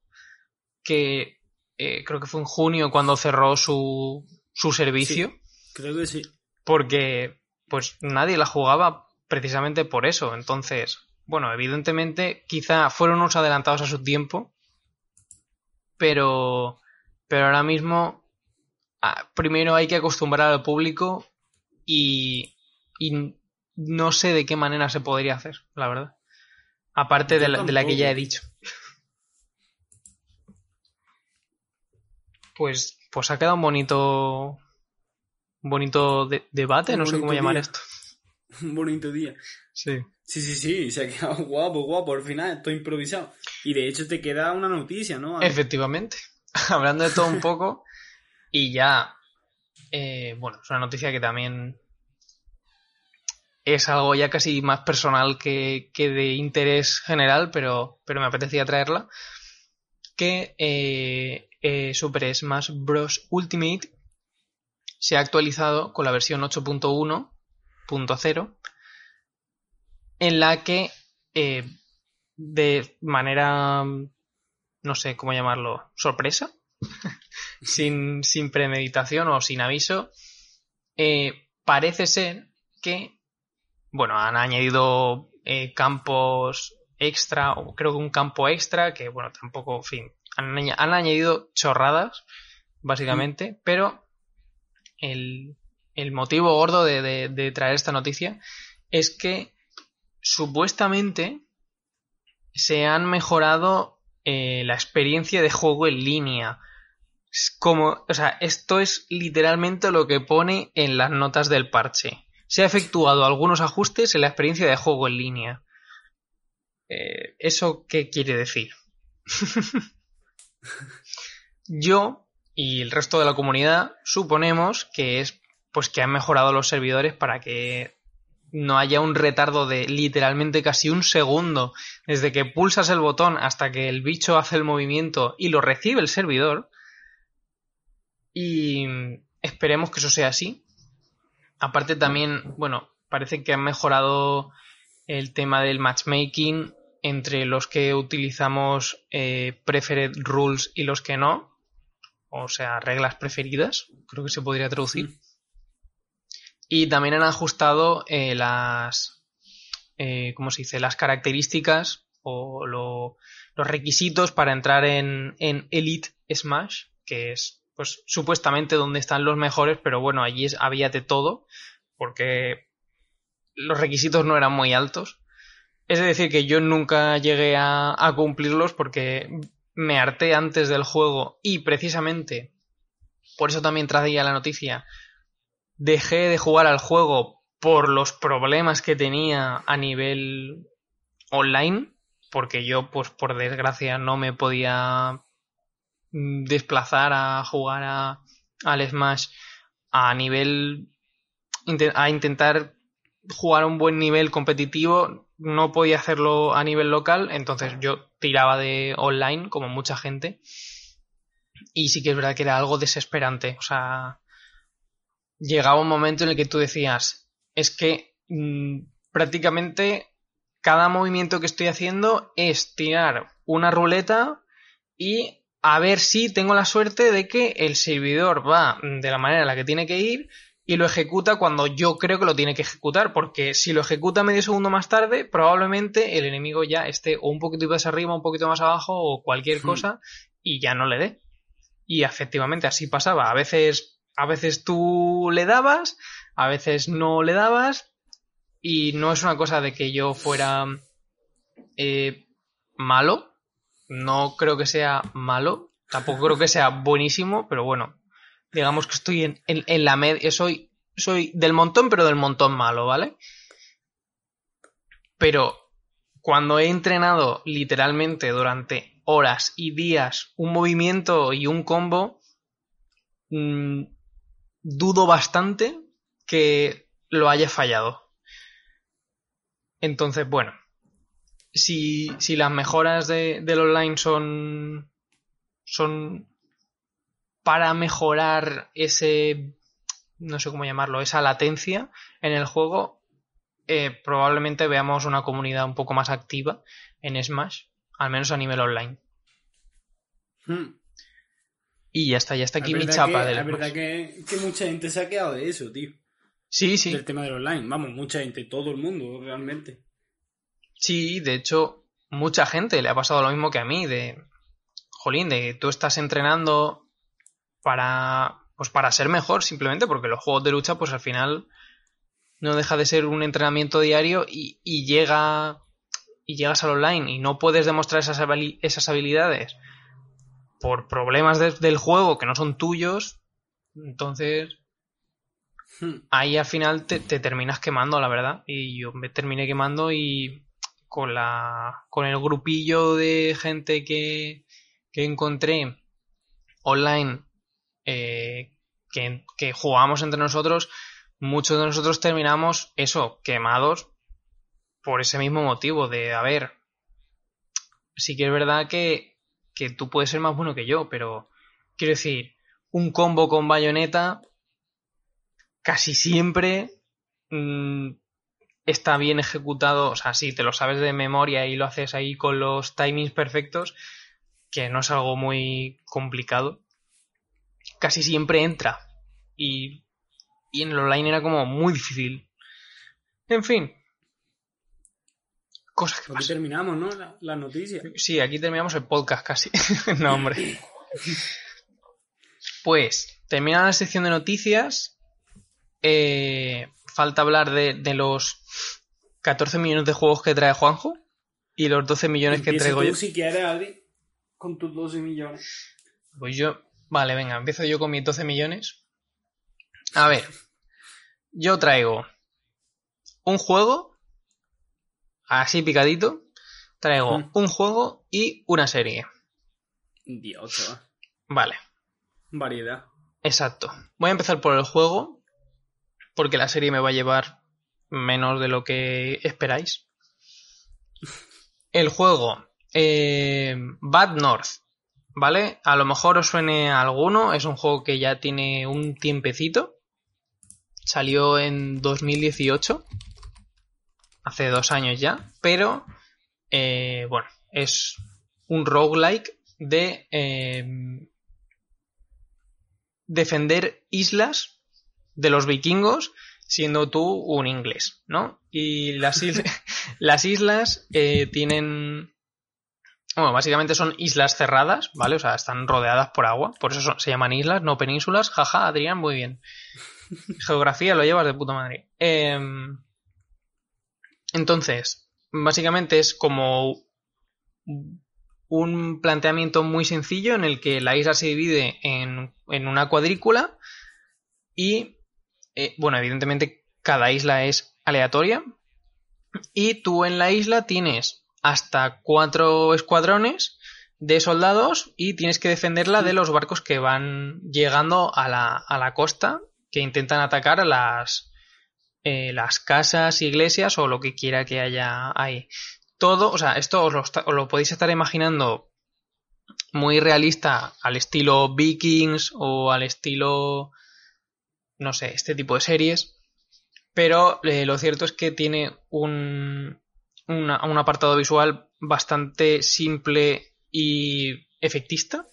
que eh, creo que fue en junio cuando cerró su, su servicio. creo que sí. Porque pues nadie la jugaba precisamente por eso. Entonces, bueno, evidentemente quizá fueron unos adelantados a su tiempo, pero, pero ahora mismo primero hay que acostumbrar al público y, y no sé de qué manera se podría hacer, la verdad. Aparte de la que ya he dicho. pues, pues ha quedado un bonito, bonito debate, no sé cómo llamar esto. Un bonito día. Sí. Sí, sí, sí, se ha quedado guapo, guapo, al final, estoy improvisado. Y de hecho te queda una noticia, ¿no? Efectivamente. Hablando de todo un poco, y ya, eh, bueno, es una noticia que también es algo ya casi más personal que, que de interés general, pero, pero me apetecía traerla. Que eh, eh, Super Smash Bros. Ultimate se ha actualizado con la versión 8.1.0 en la que de manera no sé cómo llamarlo sorpresa sin, premeditación o sin aviso eh, parece ser que bueno han añadido campos extra o creo que un campo extra que bueno tampoco en fin han, añadido chorradas, básicamente, mm. pero el, motivo gordo de, traer esta noticia es que supuestamente se han mejorado eh, la experiencia de juego en línea. Como, o sea, esto es literalmente lo que pone en las notas del parche. Se ha efectuado algunos ajustes en la experiencia de juego en línea. Eh, ¿Eso qué quiere decir? Yo y el resto de la comunidad suponemos que es pues que han mejorado los servidores para que no haya un retardo de literalmente casi un segundo desde que pulsas el botón hasta que el bicho hace el movimiento y lo recibe el servidor. Y esperemos que eso sea así. Aparte también, bueno, parece que han mejorado el tema del matchmaking entre los que utilizamos eh, preferred rules y los que no, o sea, reglas preferidas, creo que se podría traducir. Y también han ajustado eh, las, eh, ¿cómo se dice? Las características o los requisitos para entrar en, en Elite Smash, que es, pues, supuestamente donde están los mejores, pero bueno, allí había de todo, porque los requisitos no eran muy altos. Es decir, que yo nunca llegué a, cumplirlos porque me harté antes del juego y precisamente por eso también traía la noticia. Dejé de jugar al juego por los problemas que tenía a nivel online, porque yo, pues por desgracia, no me podía desplazar a jugar a, al Smash a nivel a intentar jugar a un buen nivel competitivo no podía hacerlo a nivel local, entonces yo tiraba de online, como mucha gente. Y sí que es verdad que era algo desesperante. O sea, llegaba un momento en el que tú decías, es que mm, prácticamente cada movimiento que estoy haciendo es tirar una ruleta y a ver si tengo la suerte de que el servidor va de la manera en la que tiene que ir y lo ejecuta cuando yo creo que lo tiene que ejecutar, porque si lo ejecuta medio segundo más tarde, probablemente el enemigo ya esté o un poquito más arriba, un poquito más abajo o cualquier hmm. cosa y ya no le dé. Y efectivamente así pasaba. A veces, a veces tú le dabas, a veces no le dabas y no es una cosa de que yo fuera eh, malo, no creo que sea malo, tampoco creo que sea buenísimo, pero bueno, digamos que estoy en, en, en la media, soy, soy del montón, pero del montón malo, ¿vale? Pero cuando he entrenado literalmente durante horas y días un movimiento y un combo, mmm, dudo bastante que lo haya fallado. Entonces, bueno, si, si las mejoras de, del online son, son para mejorar ese, no sé cómo llamarlo, esa latencia en el juego, eh, probablemente veamos una comunidad un poco más activa en Smash, al menos a nivel online. Hmm. Y ya está, ya está aquí mi chapa que- del Smash. verdad que, que mucha gente se ha quedado de eso, tío. Sí, sí. Del tema del online. Vamos, mucha gente, todo el mundo, realmente. Sí, de hecho, mucha gente le ha pasado lo mismo que a mí, de, jolín, de tú estás entrenando para, pues para ser mejor, simplemente porque los juegos de lucha, pues al final no deja de ser un entrenamiento diario y, y llega, y llegas al online y no puedes demostrar esas, esas habilidades por problemas de- del juego que no son tuyos, entonces Hmm. ahí al final te, te terminas quemando, la verdad. Y yo me terminé quemando y con la. con el grupillo de gente que, que encontré online eh, que, que jugábamos entre nosotros, muchos de nosotros terminamos eso, quemados por ese mismo motivo de, a ver, sí que es verdad que, que tú puedes ser más bueno que yo, pero quiero decir, un combo con bayoneta casi siempre mm, está bien ejecutado, o sea, si te lo sabes de memoria y lo haces ahí con los timings perfectos, que no es algo muy complicado, casi siempre entra. Y, y en el online era como muy difícil. En fin. Cosas que Aquí pasan. terminamos, ¿no? La, la noticia. Sí, aquí terminamos el podcast casi. no, hombre. Pues, termina la sección de noticias. Eh, falta hablar de, de los 14 millones de juegos que trae Juanjo y los 12 millones que traigo tú, yo. si quieres, Adri, con tus 12 millones. Pues yo, vale, venga, empiezo yo con mis 12 millones. A ver, yo traigo un juego, así picadito, traigo Mm. un juego y una serie. Dios. Vale, Variedad. exacto. Voy a empezar por el juego, porque la serie me va a llevar menos de lo que esperáis. El juego, eh, Bad North, ¿vale? A lo mejor os suene a alguno, es un juego que ya tiene un tiempecito. Salió en 2018, hace dos años ya, pero eh, bueno, es un roguelike de eh, defender islas de los vikingos siendo tú un inglés, ¿no? Y las, is- las islas eh, tienen... Bueno, básicamente son islas cerradas, ¿vale? O sea, están rodeadas por agua, por eso son- se llaman islas, no penínsulas. Jaja, Adrián, muy bien. Geografía lo llevas de puta madre. Em, entonces, básicamente es como un planteamiento muy sencillo en el que la isla se divide en, en una cuadrícula y, eh, bueno, evidentemente cada isla es aleatoria y tú en la isla tienes hasta cuatro escuadrones de soldados y tienes que defenderla de los barcos que van llegando a la, a la costa que intentan atacar a las, eh, las casas, iglesias o lo que quiera que haya ahí. Todo, o sea, esto os lo, os lo podéis estar imaginando muy realista al estilo Vikings o al estilo, no sé, este tipo de series. Pero eh, lo cierto es que tiene un, una- un apartado visual bastante simple y efectista.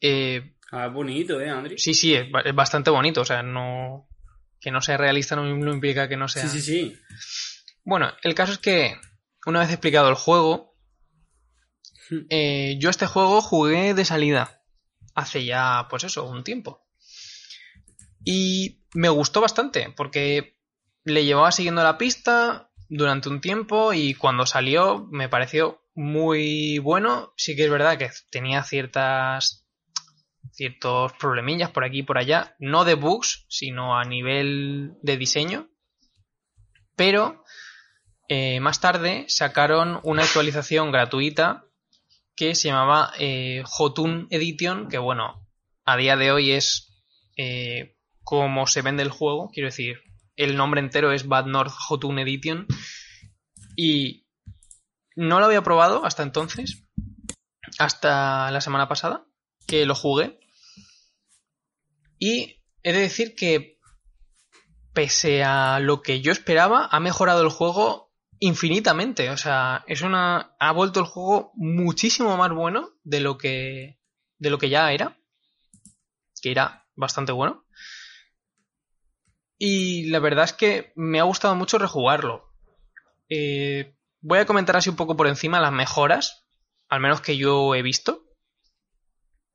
Eh, Ah, bonito, ¿eh, Andri? sí, sí, es, ba- es bastante bonito. O sea, no. Que no sea realista no, no implica que no sea. sí, sí, sí. Bueno, el caso es que, una vez explicado el juego, eh, yo este juego jugué de salida. Hace ya, pues eso, un tiempo. Y me gustó bastante, porque le llevaba siguiendo la pista durante un tiempo y cuando salió me pareció muy bueno. Sí que es verdad que tenía ciertas ciertos problemillas por aquí y por allá, no de bugs, sino a nivel de diseño. Pero eh, más tarde sacaron una actualización gratuita que se llamaba eh, Jotun Edition, que bueno, a día de hoy es eh, como se vende el juego, quiero decir, el nombre entero es Bad North Jotun Edition y no lo había probado hasta entonces, hasta la semana pasada, que lo jugué. Y he de decir que, pese a lo que yo esperaba, ha mejorado el juego infinitamente. O sea, es una. ha vuelto el juego muchísimo más bueno de lo que. de lo que ya era. Que era bastante bueno. Y la verdad es que me ha gustado mucho rejugarlo. Eh, voy a comentar así un poco por encima las mejoras, al menos que yo he visto.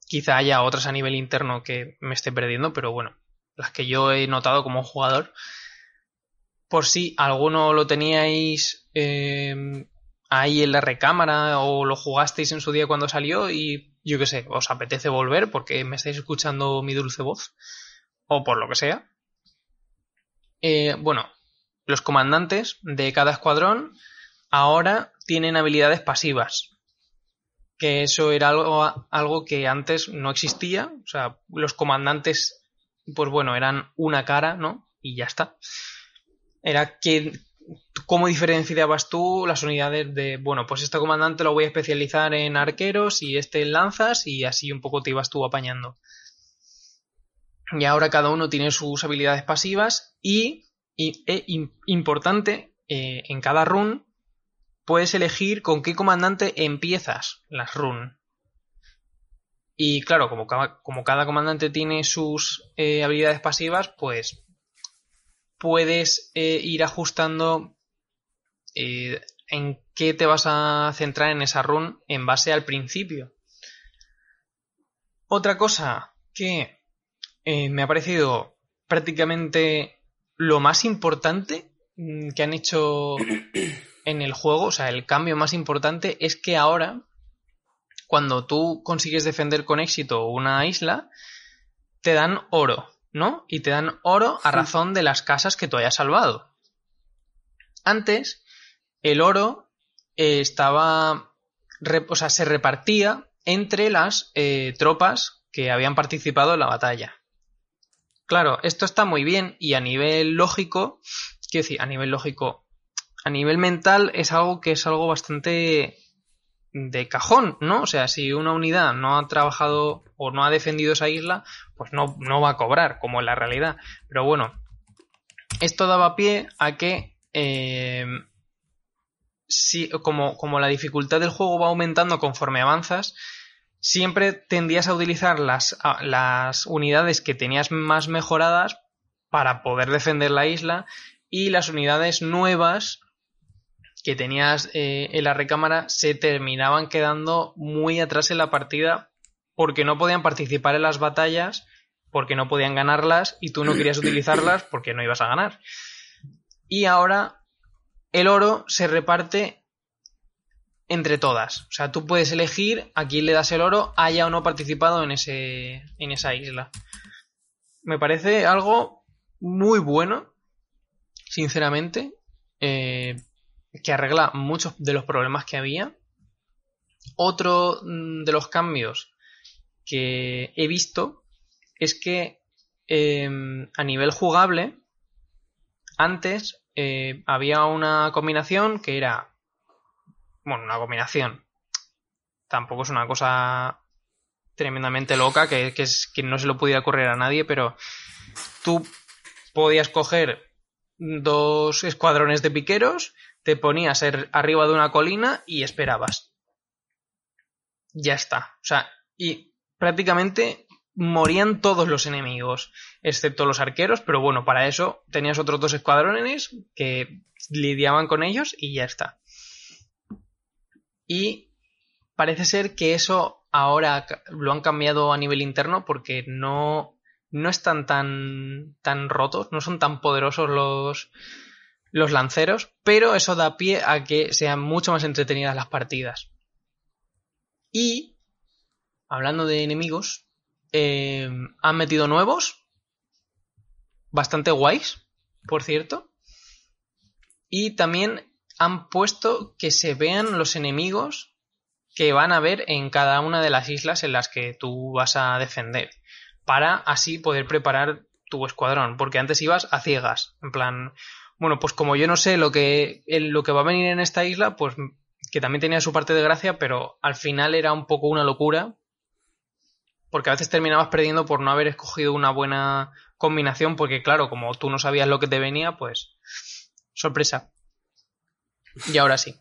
Quizá haya otras a nivel interno que me esté perdiendo, pero bueno, las que yo he notado como jugador. Por si alguno lo teníais em, ahí en la recámara o lo jugasteis en su día cuando salió y yo qué sé, os apetece volver porque me estáis escuchando mi dulce voz o por lo que sea. Eh, bueno, los comandantes de cada escuadrón ahora tienen habilidades pasivas que eso era algo, algo que antes no existía. O sea, los comandantes, pues bueno, eran una cara, ¿no? Y ya está. Era que, ¿cómo diferenciabas tú las unidades de, bueno, pues este comandante lo voy a especializar en arqueros y este en lanzas y así un poco te ibas tú apañando. Y ahora cada uno tiene sus habilidades pasivas y, e, importante, eh, en cada run puedes elegir con qué comandante empiezas las run. Y claro, como cada, como cada comandante tiene sus eh, habilidades pasivas, pues puedes eh, ir ajustando en qué te vas a centrar en esa run en base al principio. Otra cosa que me ha parecido prácticamente lo más importante mm, que han hecho en el juego, o sea, el cambio más importante es que ahora, cuando tú consigues defender con éxito una isla, te dan oro, ¿no? Y te dan oro a razón de las casas que tú hayas salvado. Antes, el oro eh, estaba, o sea, se repartía entre las eh, tropas que habían participado en la batalla. Claro, esto está muy bien y a nivel lógico, quiero decir, a nivel lógico, a nivel mental es algo que es algo bastante de cajón, ¿no? O sea, si una unidad no ha trabajado o no ha defendido esa isla, pues no, no va a cobrar, como en la realidad. Pero bueno, esto daba pie a que, eh, si, como, como la dificultad del juego va aumentando conforme avanzas, siempre tendías a utilizar las, las unidades que tenías más mejoradas para poder defender la isla y las unidades nuevas que tenías eh, en la recámara se terminaban quedando muy atrás en la partida porque no podían participar en las batallas, porque no podían ganarlas y tú no querías utilizarlas porque no ibas a ganar. Y ahora el oro se reparte entre todas. O sea, tú puedes elegir a quién le das el oro, haya o no participado en, ese, en esa isla. Me parece algo muy bueno, sinceramente. Eh, que arregla muchos de los problemas que había. Otro mm, de los cambios que he visto es que em, a nivel jugable, antes eh, había una combinación que era, bueno, una combinación, tampoco es una cosa tremendamente loca que, es, que no se lo pudiera ocurrir a nadie, pero tú podías coger dos escuadrones de piqueros, te ponías arriba de una colina y esperabas. Ya está. O sea, y prácticamente morían todos los enemigos, excepto los arqueros, pero bueno, para eso tenías otros dos escuadrones que lidiaban con ellos y ya está. Y parece ser que eso ahora lo han cambiado a nivel interno porque no no están tan, tan rotos, no son tan poderosos los, los lanceros, pero eso da pie a que sean mucho más entretenidas las partidas. Y, hablando de enemigos, eh, han metido nuevos, bastante guays, por cierto, y también han puesto que se vean los enemigos que van a ver en cada una de las islas en las que tú vas a defender, para así poder preparar tu escuadrón, porque antes ibas a ciegas, en plan, bueno, pues como yo no sé lo que, lo que va a venir en esta isla, pues que también tenía su parte de gracia, pero al final era un poco una locura, porque a veces terminabas perdiendo por no haber escogido una buena combinación, porque claro, como tú no sabías lo que te venía, pues sorpresa. Y ahora sí.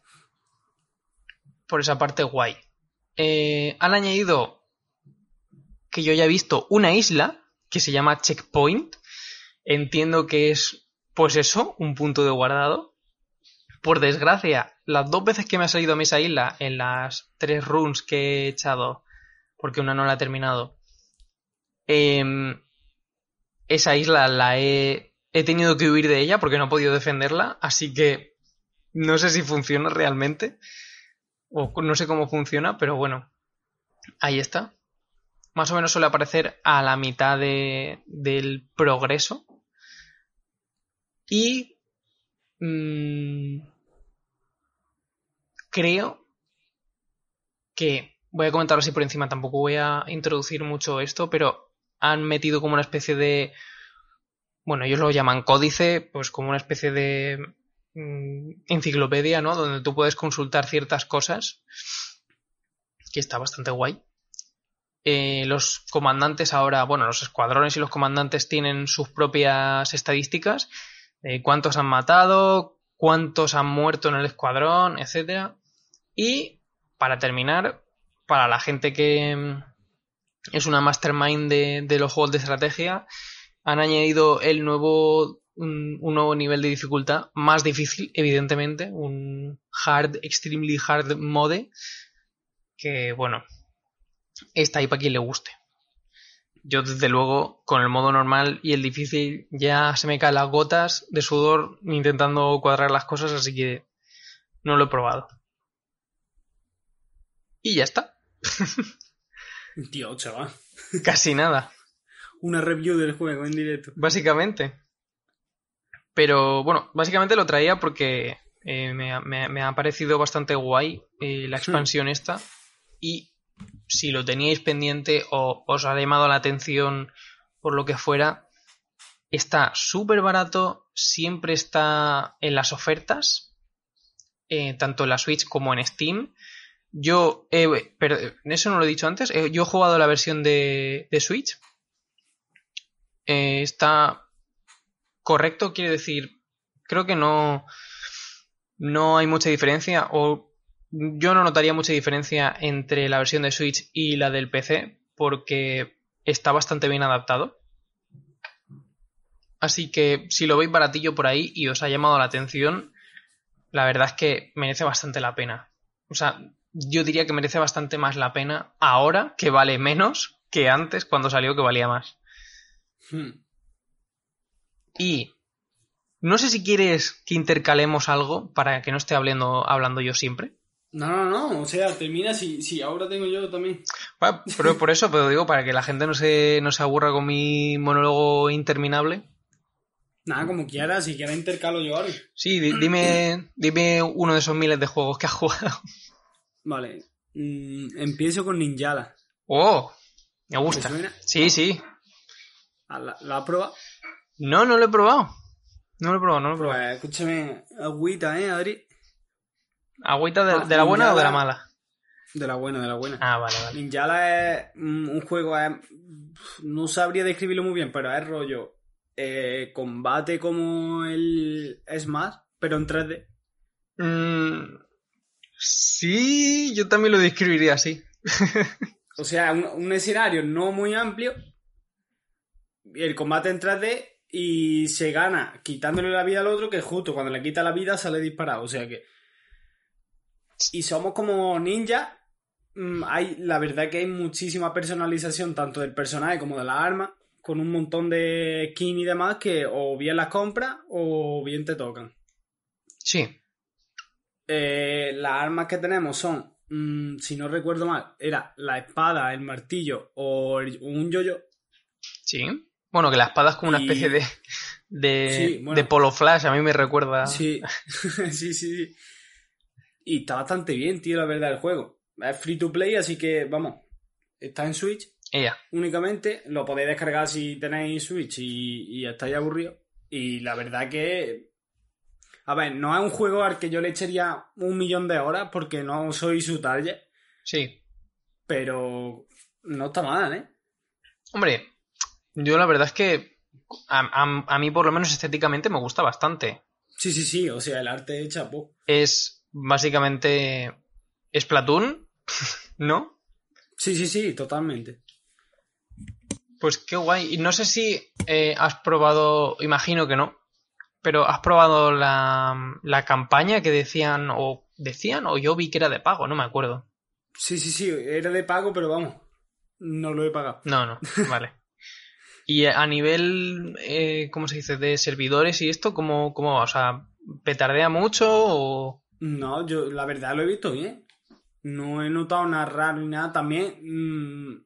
Por esa parte guay. Eh, han añadido que yo ya he visto una isla que se llama Checkpoint. Entiendo que es, pues eso, un punto de guardado. Por desgracia, las dos veces que me ha salido a esa isla, en las tres runs que he echado, porque una no la he terminado, em, esa isla la he, he tenido que huir de ella porque no he podido defenderla, así que no sé si funciona realmente, o no sé cómo funciona, pero bueno, ahí está. Más o menos suele aparecer a la mitad de, del progreso. Y mmm, creo que, voy a comentarlo así por encima, tampoco voy a introducir mucho esto, pero han metido como una especie de, bueno, ellos lo llaman códice, pues como una especie de mm, enciclopedia, ¿no? Donde tú puedes consultar ciertas cosas, que está bastante guay. Eh, los comandantes ahora, bueno, los escuadrones y los comandantes tienen sus propias estadísticas, cuántos han matado, cuántos han muerto en el escuadrón, etcétera. Y para terminar, para la gente que mm, es una mastermind de, de los juegos de estrategia, han añadido el nuevo un, un, nuevo nivel de dificultad más difícil, evidentemente, un hard, extremely hard mode, que bueno, está ahí para quien le guste. Yo desde luego con el modo normal y el difícil ya se me caen las gotas de sudor intentando cuadrar las cosas, así que no lo he probado. Y ya está. Tío, chaval. Casi nada. Una review del juego en directo. Básicamente. Pero bueno, básicamente lo traía porque eh, me, me, me, ha parecido bastante guay eh, la expansión esta. Y si lo teníais pendiente o os ha llamado la atención por lo que fuera, está súper barato, siempre está en las ofertas, eh, tanto en la Switch como en Steam. Yo, pero eso no lo he dicho antes, yo he jugado la versión de, de Switch. está correcto, quiere decir, creo que no, no hay mucha diferencia o yo no notaría mucha diferencia entre la versión de Switch y la del PC porque está bastante bien adaptado. Así que si lo veis baratillo por ahí y os ha llamado la atención, la verdad es que merece bastante la pena. O sea, yo diría que merece bastante más la pena ahora que vale menos que antes cuando salió que valía más. Hmm. Y no sé si quieres que intercalemos algo para que no esté hablando, hablando yo siempre. No, no, no, o sea, termina si, si ahora tengo yo también. Bueno, pero por eso, pero digo, para que la gente no se, no se aburra con mi monólogo interminable. Nada, como quieras, si quieres intercalo yo ahora. Sí, dime, dime uno de esos miles de juegos que has jugado. Vale, mm, empiezo con Ninjala. Oh, me gusta. Sí, sí. ¿La, ¿La has probado? No, no lo he probado. No lo he probado, no lo he probado. Pues escúchame, agüita, ¿eh, Adri? ¿Agüita de, de la buena Ninjala, o de la mala? De la buena, de la buena. Ah, vale, vale. Ninjala es un juego, es, no sabría describirlo muy bien, pero es rollo eh, combate como el Smash, pero en 3D. Mm, sí, yo también lo describiría así. o sea, un, un, escenario no muy amplio, el combate en 3D y se gana quitándole la vida al otro, que justo cuando le quita la vida sale disparado. O sea que y somos como ninja. Hay, la verdad que hay muchísima personalización tanto del personaje como de las armas. con un montón de skin y demás que o bien las compras o bien te tocan. Sí. Eh, las armas que tenemos son, mm, si no recuerdo mal, era la espada, el martillo o el- un yoyo. Sí. Bueno, que la espada es como una Y- especie de, de, Sí, bueno. de polo flash, a mí me recuerda. Sí. sí, sí, sí. Y está bastante bien, tío, la verdad, el juego. Es free to play, así que, vamos, está en Switch Ella. únicamente. Lo podéis descargar si tenéis Switch y, y estáis aburridos. Y la verdad que... A ver, no es un juego al que yo le echaría un millón de horas porque no soy su target, Sí. pero no está mal, ¿eh? Hombre, yo la verdad es que a, a- a mí por lo menos estéticamente me gusta bastante. Sí, sí, sí, o sea, el arte de chapó. Es básicamente Splatoon, ¿no? Sí, sí, sí, totalmente. Pues qué guay. Y no sé si eh, has probado, imagino que no, pero has probado la, la campaña que decían, o decían, o yo vi que era de pago, no me acuerdo. Sí, sí, sí, era de pago, pero vamos, no lo he pagado. No, no, vale. Y a nivel, eh, ¿cómo se dice? De servidores y esto, ¿cómo, cómo va? O sea, ¿petardea mucho o...? No, yo la verdad lo he visto bien. No he notado nada raro ni nada. También mm,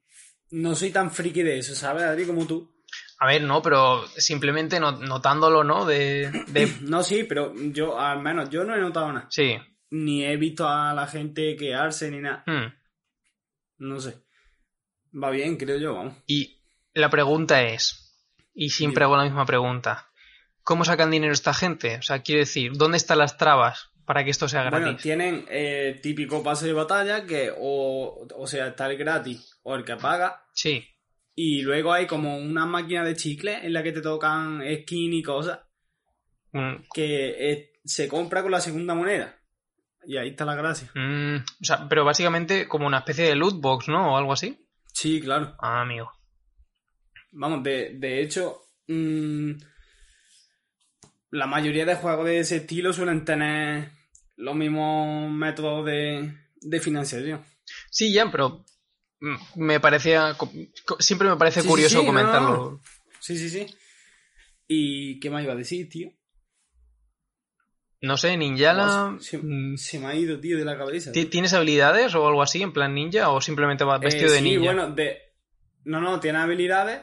no soy tan friki de eso, ¿sabes, Adri? Como tú. A ver, no, pero simplemente no- notándolo, ¿no? De, de... No, sí, pero yo, al menos, yo no he notado nada. Sí. Ni he visto a la gente quejarse ni nada. Hmm. No sé. Va bien, creo yo, vamos. Y la pregunta es, y siempre hago la misma pregunta, ¿cómo sacan dinero esta gente? O sea, quiero decir, ¿dónde están las trabas para que esto sea Bueno, gratis? tienen eh, típico pase de batalla que o, o sea, está el gratis o el que paga. Sí. Y luego hay como una máquina de chicle en la que te tocan skin y cosas. Mm, que eh, se compra con la segunda moneda. Y ahí está la gracia. mm, o sea, pero básicamente como una especie de loot box, ¿no? O algo así. Sí, claro. Ah, amigo. Vamos, de, de hecho, mm, la mayoría de juegos de ese estilo suelen tener los mismos métodos de, de financiación. Sí, ya, pero me parecía... Siempre me parece Sí, sí, curioso sí, comentarlo. no. Sí, sí, sí. ¿Y qué más iba a decir, tío? No sé, Ninjala... Se, mm, se me ha ido, tío, de la cabeza. ¿ti- ¿Tienes habilidades o algo así en plan ninja o simplemente vas vestido Eh, de sí, ninja? bueno, de... No, no, tiene habilidades,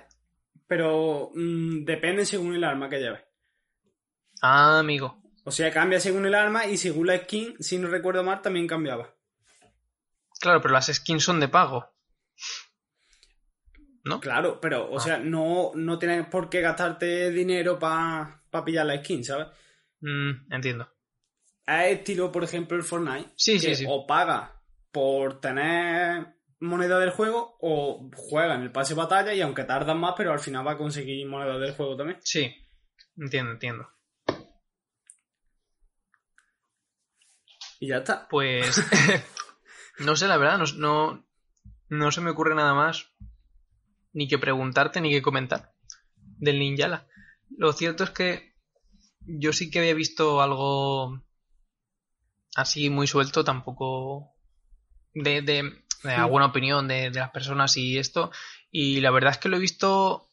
pero mm, depende según el arma que lleves. Ah, amigo. O sea, cambia según el arma y según la skin, si no recuerdo mal, también cambiaba. Claro, pero las skins son de pago. ¿No? Claro, pero, Ah. o sea, no, no tienes por qué gastarte dinero para pillar la skin, ¿sabes? Mm, entiendo. Es estilo, por ejemplo, el Fortnite. Sí, que sí, sí. O paga por tener moneda del juego o juega en el pase de batalla y aunque tardas más, pero al final va a conseguir moneda del juego también. Sí, entiendo, entiendo. Y ya está. Pues no sé, la verdad, no, no, no se me ocurre nada más ni que preguntarte ni que comentar del Ninjala. Lo cierto es que yo sí que había visto algo así muy suelto, tampoco de, de, de alguna opinión de, de las personas y esto. Y la verdad es que lo he visto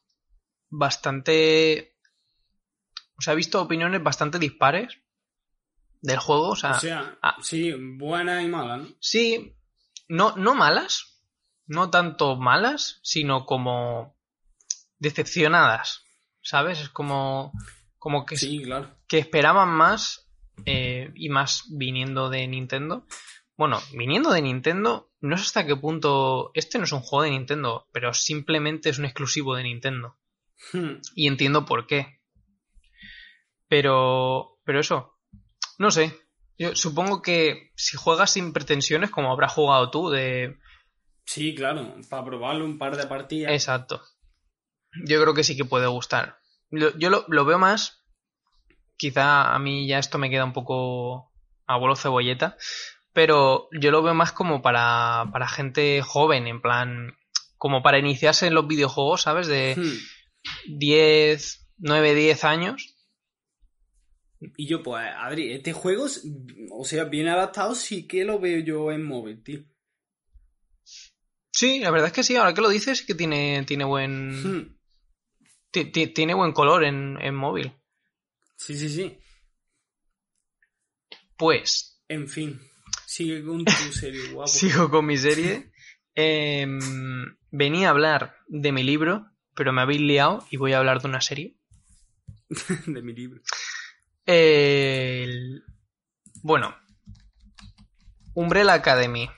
bastante... O sea, he visto opiniones bastante dispares del juego. O sea, O sea, ah. sí, buena y mala, ¿no? Sí, no, no malas, no tanto malas, sino como decepcionadas, ¿sabes? Es como, como que, Sí, claro. que esperaban más eh, y más viniendo de Nintendo. Bueno, viniendo de Nintendo, no sé hasta qué punto este no es un juego de Nintendo, pero simplemente es un exclusivo de Nintendo. Hmm. Y entiendo por qué. Pero, pero eso, no sé. Yo supongo que si juegas sin pretensiones, como habrás jugado tú, de... Sí, claro, para probarlo un par de partidas. Exacto. Yo creo que sí que puede gustar. Lo- Yo lo, lo veo más... Quizá a mí ya esto me queda un poco abuelo cebolleta, pero yo lo veo más como para, para gente joven, en plan, como para iniciarse en los videojuegos, ¿sabes? De Hmm. 10, 9, 10 años. Y yo, pues, Adri, este juego, o sea, bien adaptado, sí que lo veo yo en móvil, tío. Sí, la verdad es que sí, ahora que lo dices, sí que tiene, tiene buen... Hmm. Ti- ti- Tiene buen color en, en móvil. Sí, sí, sí. Pues, En fin, sigue con tu serie, guapo. sigo con mi serie. Em, venía a hablar de mi libro, pero me habéis liado y voy a hablar de una serie. de mi libro. El- Bueno, Umbrella Academy,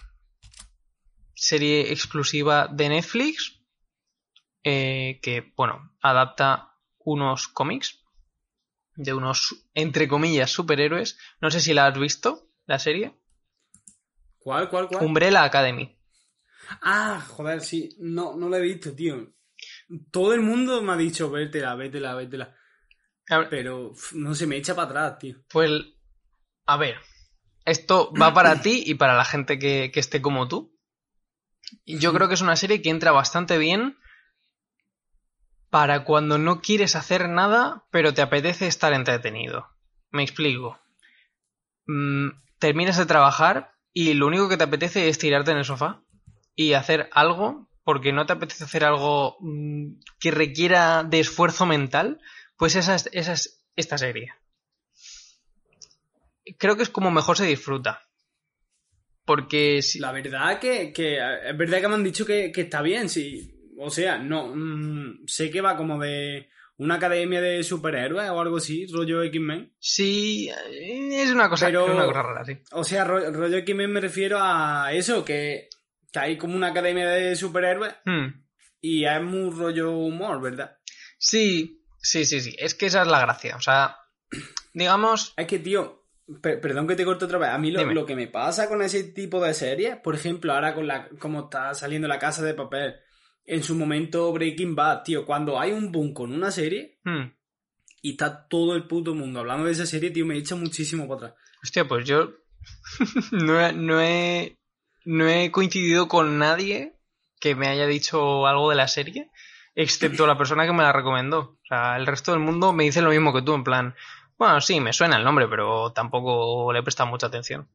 serie exclusiva de Netflix, eh, que, bueno, adapta unos cómics de unos, entre comillas, superhéroes. No sé si la has visto, la serie. ¿Cuál, cuál, cuál? Umbrella Academy. Ah, joder, sí. No, no la he visto, tío. Todo el mundo me ha dicho, vétela, vétela, vétela. Ver, Pero no se me echa para atrás, tío. Pues, a ver, esto va para ti y para la gente que, que esté como tú. Yo creo que es una serie que entra bastante bien para cuando no quieres hacer nada, pero te apetece estar entretenido. Me explico. Mm, terminas de trabajar y lo único que te apetece es tirarte en el sofá y hacer algo, porque no te apetece hacer algo mm, que requiera de esfuerzo mental, pues esa es, esa es esta serie creo que es como mejor se disfruta. Porque si... La verdad que, que es verdad que me han dicho que, que está bien, sí. O sea, no. mm, sé que va como de una academia de superhéroes o algo así, rollo X-Men. Sí, es una cosa, Pero- es una cosa rara, sí. O sea, ro- rollo X-Men me refiero a eso, que, que hay como una academia de superhéroes Hmm. y es muy rollo humor, ¿verdad? Sí, sí, sí, sí. Es que esa es la gracia. O sea, digamos... Es que, tío, per- perdón que te corto otra vez. A mí lo, lo que me pasa con ese tipo de series, por ejemplo, ahora con la como está saliendo la casa de papel, en su momento Breaking Bad, tío, cuando hay un boom con una serie hmm. y está todo el puto mundo hablando de esa serie, tío, me echa muchísimo para atrás. Hostia, pues yo no, he, no, he, no he coincidido con nadie que me haya dicho algo de la serie, excepto la persona que me la recomendó. O sea, el resto del mundo me dice lo mismo que tú, en plan, bueno, sí, me suena el nombre, pero tampoco le he prestado mucha atención.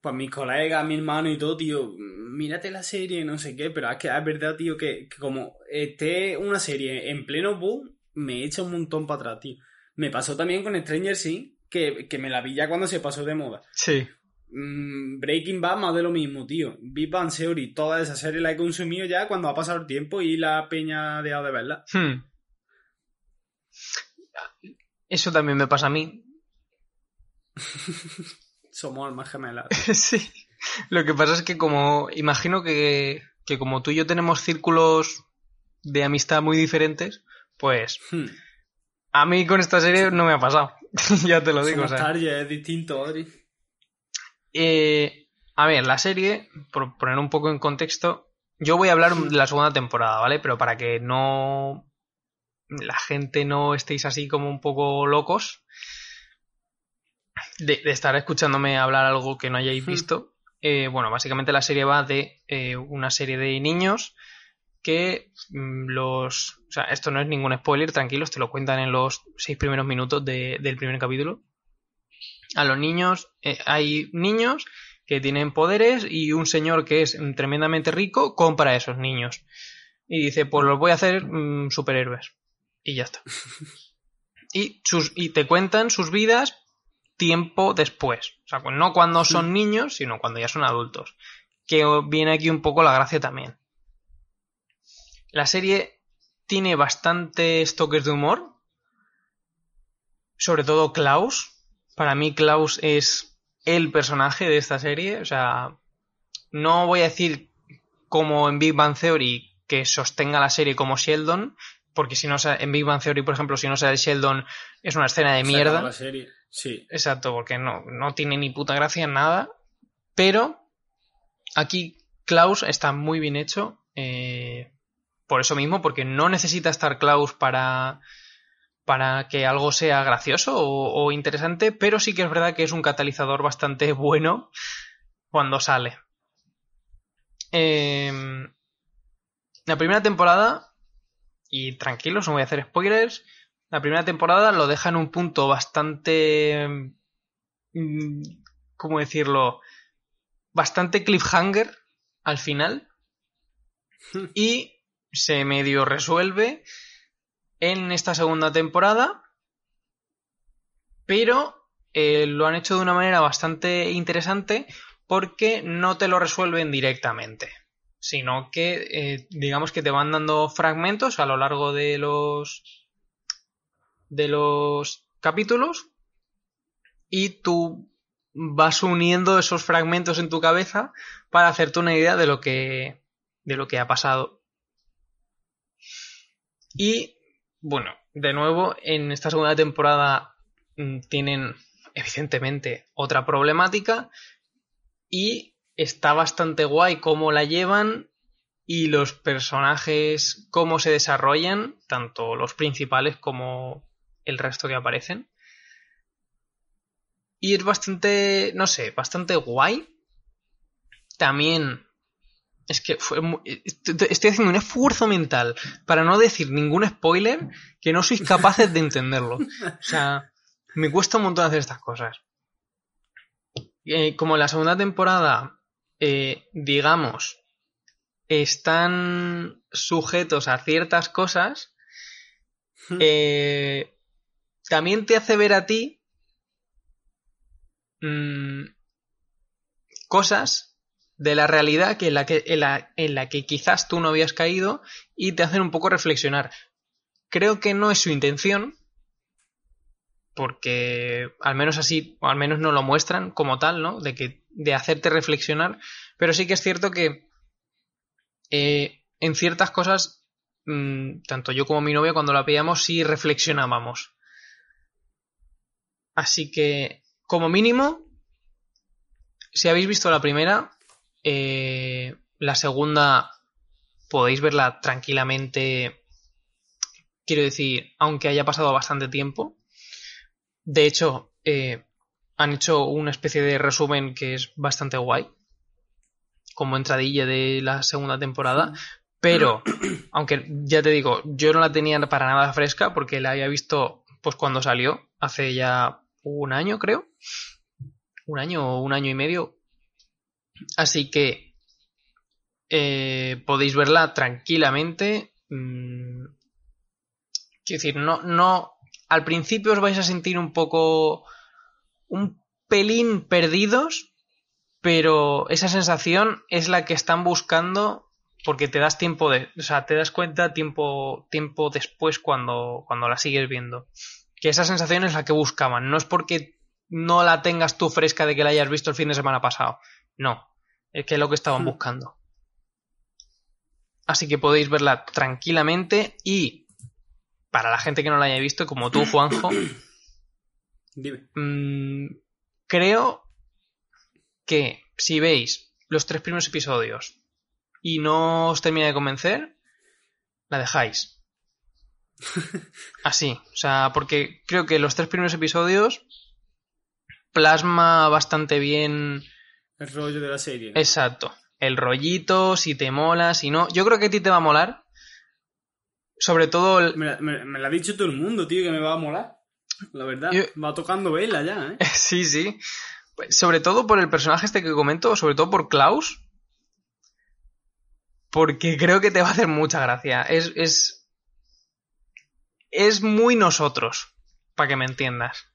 Pues mis colegas, mi hermano y todo, tío, mírate la serie, no sé qué, pero es que es verdad, tío, que, que como esté una serie en pleno boom, me echa un montón para atrás, tío. Me pasó también con Stranger Things, que, que me la vi ya cuando se pasó de moda. Sí. Mm, Breaking Bad, más de lo mismo, tío. Big Bang Theory, toda esa serie la he consumido ya cuando ha pasado el tiempo y la peña ha dejado de verla. Hmm. Eso también me pasa a mí. Somos almas gemelas. sí. Lo que pasa es que como imagino que, que como tú y yo tenemos círculos de amistad muy diferentes, pues Hmm. a mí con esta serie no me ha pasado. ya te lo digo. o sea. es distinto, Adri. Eh, a ver, la serie, por poner un poco en contexto, yo voy a hablar de la segunda temporada, ¿vale? Pero para que no la gente no estéis así como un poco locos de, de estar escuchándome hablar algo que no hayáis Hmm. visto. eh, bueno, básicamente la serie va de eh, una serie de niños que mm, los... O sea, esto no es ningún spoiler, tranquilos, te lo cuentan en los seis primeros minutos de- del primer capítulo. A los niños, eh, hay niños que tienen poderes y un señor que es tremendamente rico compra a esos niños. Y dice, pues los voy a hacer mm, superhéroes. Y ya está. Y, sus, y te cuentan sus vidas tiempo después. O sea, no cuando son niños, sino cuando ya son adultos. Que viene aquí un poco la gracia también. La serie tiene bastantes toques de humor. Sobre todo Klaus. Para mí Klaus es el personaje de esta serie. O sea, no voy a decir como en Big Bang Theory que sostenga la serie como Sheldon, porque si no en Big Bang Theory, por ejemplo, si no sale Sheldon es una escena de Se mierda. la serie. Sí. Exacto, porque no, no tiene ni puta gracia nada. Pero aquí Klaus está muy bien hecho. eh, por eso mismo, porque no necesita estar Klaus para, para que algo sea gracioso o, o interesante, pero sí que es verdad que es un catalizador bastante bueno cuando sale. Em, la primera temporada, y tranquilos, no voy a hacer spoilers, la primera temporada lo deja en un punto bastante... mm, ¿Cómo decirlo? Bastante cliffhanger al final. Y se medio resuelve. en esta segunda temporada, pero eh, lo han hecho de una manera bastante interesante porque no te lo resuelven directamente, sino que eh, digamos que te van dando fragmentos a lo largo de los de los capítulos y tú vas uniendo esos fragmentos en tu cabeza para hacerte una idea de lo que de lo que ha pasado. Y bueno, de nuevo en esta segunda temporada mm, tienen evidentemente otra problemática y está bastante guay cómo la llevan y los personajes cómo se desarrollan, tanto los principales como el resto que aparecen. Y es bastante, no sé, bastante guay. También es que fue estoy haciendo un esfuerzo mental para no decir ningún spoiler que no sois capaces de entenderlo. O sea, me cuesta un montón hacer estas cosas. Eh, como en la segunda temporada, eh, digamos, están sujetos a ciertas cosas, eh, también te hace ver a ti mmm, cosas de la realidad que en, la que, en, la, en la que quizás tú no habías caído y te hacen un poco reflexionar. Creo que no es su intención, porque al menos así, o al menos no lo muestran como tal, ¿no? De que de hacerte reflexionar, pero sí que es cierto que eh, en ciertas cosas, mmm, tanto yo como mi novia cuando la veíamos sí reflexionábamos. Así que, como mínimo, si habéis visto la primera, eh, la segunda podéis verla tranquilamente. Quiero decir, aunque haya pasado bastante tiempo. De hecho, eh, han hecho una especie de resumen que es bastante guay. Como entradilla de la segunda temporada. Pero, aunque ya te digo, yo no la tenía para nada fresca porque la había visto pues cuando salió, hace ya un año creo. Un año o un año y medio, Así que eh, podéis verla tranquilamente. Mm, quiero decir, no, no. Al principio os vais a sentir un poco. un pelín perdidos. Pero esa sensación es la que están buscando. Porque te das tiempo de. O sea, te das cuenta tiempo, tiempo después cuando, cuando la sigues viendo. Que esa sensación es la que buscaban. No es porque no la tengas tú fresca de que la hayas visto el fin de semana pasado. No, es que es lo que estaban hmm. buscando. Así que podéis verla tranquilamente y para la gente que no la haya visto, como tú, Juanjo, mmm, creo que si veis los tres primeros episodios y no os termina de convencer, la dejáis. Así, o sea, porque creo que los tres primeros episodios plasma bastante bien el rollo de la serie. Exacto. El rollito, si te mola, si no. Yo creo que a ti te va a molar. Sobre todo. Me, lo ha dicho todo el mundo, tío, que me va a molar. La verdad. Va tocando vela ya, ¿eh? sí, sí. Sobre todo por el personaje este que comento, sobre todo por Klaus. Porque creo que te va a hacer mucha gracia. Es. Es, es muy nosotros. Para que me entiendas.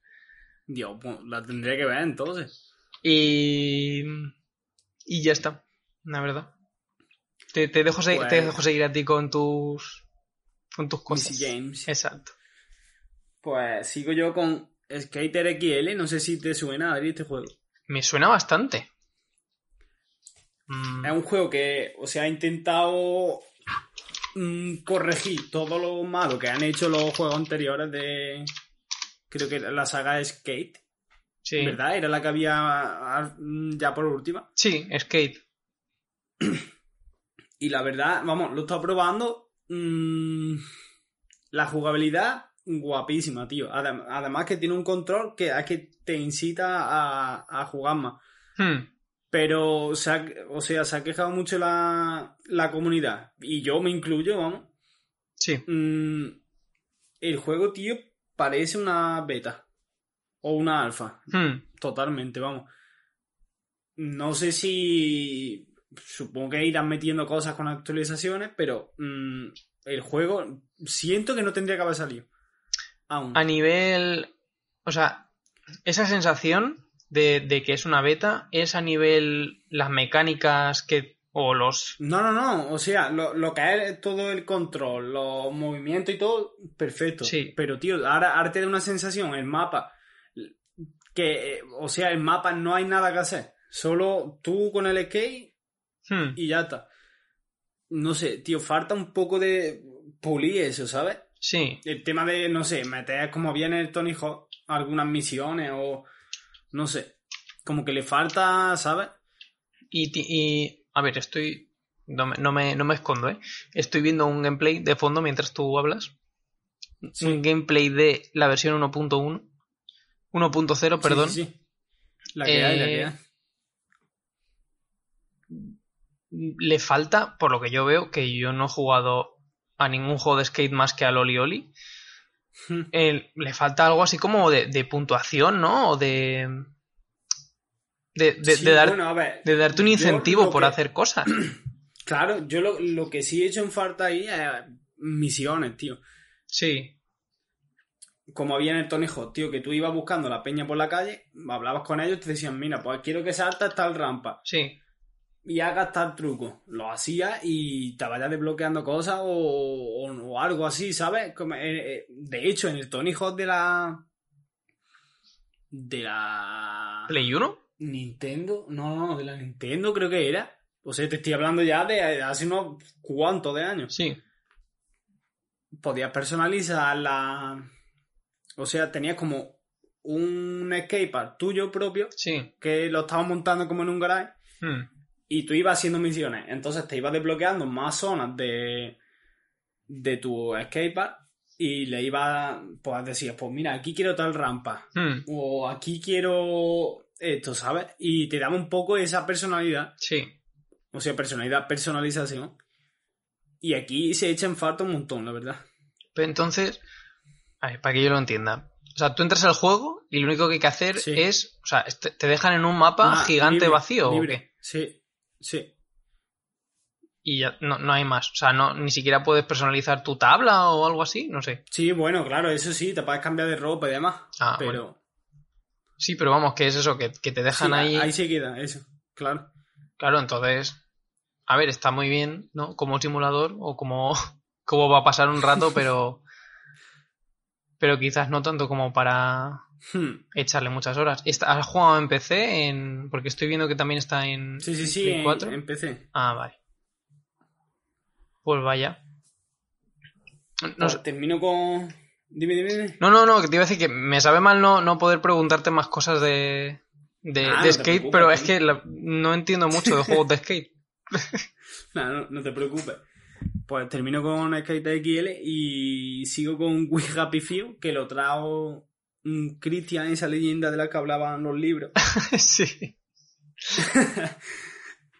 Dios, pues, la tendría que ver entonces. Y. Y ya está, la verdad. Te, te, dejo, te pues dejo seguir a ti con tus. Con tus cosas. James. Exacto. Pues sigo yo con Skater XL. No sé si te suena, Adri, este juego. Me suena bastante. Es un juego que, o sea, ha intentado mm, corregir todo lo malo que han hecho los juegos anteriores de. Creo que la saga Skate. Sí. ¿Verdad? Era la que había ah, ya por última. Sí, Skate. Y la verdad, vamos, lo he estado probando. Mm, la jugabilidad, guapísima, tío. además que tiene un control que, que te incita a, jugar más. Hmm. Pero, o sea, se ha quejado mucho la, la comunidad. Y yo me incluyo, vamos. Sí. Mm, el juego, tío, parece una beta o una alfa. Hmm. Totalmente, vamos. No sé si. Supongo que irán metiendo cosas con actualizaciones, pero mm, el juego siento que no tendría que haber salido. Aún. A nivel. O sea, esa sensación de, de que es una beta es a nivel las mecánicas que. O los. No, no, no. O sea, lo, lo que es todo el control, los movimientos y todo, perfecto. Sí. Pero, tío, ahora, ahora te da una sensación, el mapa, que, o sea, el mapa no hay nada que hacer. Solo tú con el skate Hmm, y ya está. No sé, tío, falta un poco de pulir eso, ¿sabes? sí. El tema de, no sé, meter como viene el Tony Hawk algunas misiones o no sé, como que le falta, ¿sabes? Y, y, a ver, estoy. No me, no, me, no me escondo, ¿eh? Estoy viendo un gameplay de fondo mientras tú hablas. Sí. Un gameplay de la versión 1.1. 1.0, perdón. Sí, sí. La que hay, la que Eh, hay. Le falta, por lo que yo veo, que yo no he jugado a ningún juego de skate más que al Oli Oli. Hmm. eh, le falta algo así como de, de puntuación, ¿no? O de. De, de- Sí, de dar- bueno, a ver, de darte un incentivo por que- hacer cosas. Claro, yo lo, lo que sí he hecho en falta ahí es misiones, tío. Sí, Como había en el Tony Hawk, tío, que tú ibas buscando la peña por la calle, hablabas con ellos, te decían, mira, pues quiero que saltas tal rampa sí. Y hagas tal truco. Lo hacías y te vayas desbloqueando cosas o, o- o algo así, ¿sabes? Como, eh, eh, de hecho, en el Tony Hawk de la... De la... ¿Play 1? Nintendo, no, no, de la Nintendo creo que era. O sea, te estoy hablando ya de hace unos cuantos de años. Sí. Podías personalizar la... O sea, tenías como un skatepark tuyo propio Sí. que lo estabas montando como en un garage Hmm. Y tú ibas haciendo misiones. Entonces te ibas desbloqueando más zonas de, de tu skatepark y le ibas, pues decías, pues mira, aquí quiero tal rampa Hmm. o aquí quiero esto, ¿sabes? Y te daba un poco esa personalidad, Sí. o sea, personalidad, personalización. Y aquí se echa en falta un montón, la verdad. Pero entonces, a ver, para que yo lo entienda. O sea, tú entras al juego y lo único que hay que hacer Sí. es. O sea, te dejan en un mapa Ah, gigante libre, vacío ¿o libre. qué? Sí, sí. Y ya no, no hay más. O sea, no, ni siquiera puedes personalizar tu tabla o algo así, no sé. Sí, bueno, claro, eso sí, te puedes cambiar de ropa y demás. Ah, pero Sí, pero vamos, que es eso, que, que te dejan sí, ahí. ahí se queda, eso, claro. Claro, entonces. A ver, está muy bien, ¿no? Como simulador o como. como va a pasar un rato, pero. Pero quizás no tanto como para Hmm. echarle muchas horas. ¿Has jugado en PC? En... Porque estoy viendo que también está en. Sí, sí, sí, en, 4. en PC. Ah, vale. Pues vaya. No, Pues sé- termino con... Dime, dime, dime. no, no, no, que te iba a decir que me sabe mal no, no poder preguntarte más cosas de, de, Ah, de no te skate, pero es que la- no entiendo mucho de juegos de skate. No, no, no te preocupes. Pues termino con Skate XL y sigo con We Happy Few, que lo trajo Christian, esa leyenda de la que hablaban los libros. sí.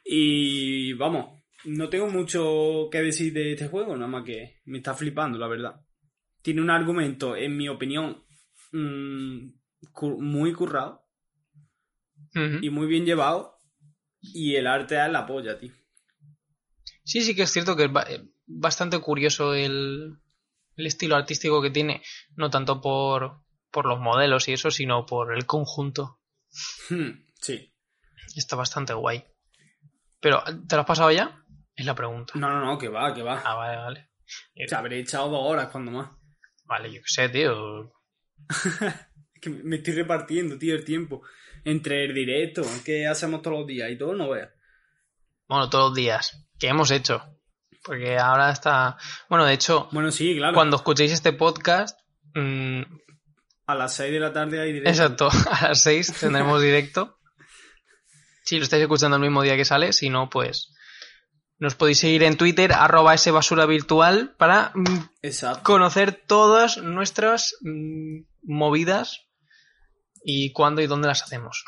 Y vamos, no tengo mucho que decir de este juego, nada más que me está flipando, la verdad. Tiene un argumento, en mi opinión, mm, muy currado y muy bien llevado. Y el arte es la polla, tío. Sí, sí que es cierto que es ba- bastante curioso el, el estilo artístico que tiene, no tanto por, por los modelos y eso, sino por el conjunto. Hmm, Sí. Está bastante guay. Pero, ¿te lo has pasado ya? Es la pregunta. No, no, no, que va, que va. Ah, vale, vale. O sea, habré echado dos horas cuando más. Vale, yo qué sé, tío. Es que me estoy repartiendo, tío, el tiempo. Entre el directo, que hacemos todos los días y todo, no veas. Bueno, todos los días. ¿Qué hemos hecho? Porque ahora está... Bueno, de hecho, Bueno, sí, claro. cuando escuchéis este podcast... mm, A las 6 de la tarde hay directo. exacto, a las 6 tendremos directo. Si lo estáis escuchando el mismo día que sale, si no, pues... Nos podéis seguir en Twitter, arroba ese basura virtual, para mm, Exacto. conocer todas nuestras mm, movidas y cuándo y dónde las hacemos.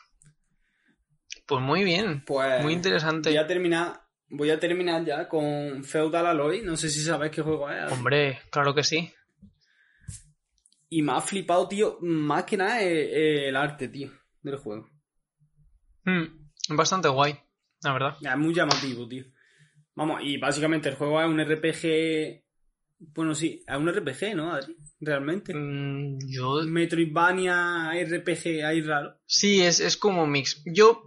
Pues muy bien, Pues muy interesante. voy a terminar, voy a terminar ya con Feudal Alloy. No sé si sabes qué juego es. Hombre, claro que sí. Y me ha flipado, tío, más que nada el, el arte, tío, del juego. Mm, bastante guay, la verdad. Es muy llamativo, tío. Vamos, y básicamente el juego es un RPG Bueno, sí, es un RPG, ¿no, Adri? Realmente. Mm, yo... Metroidvania, RPG, ahí raro. Sí, es, es como un mix. Yo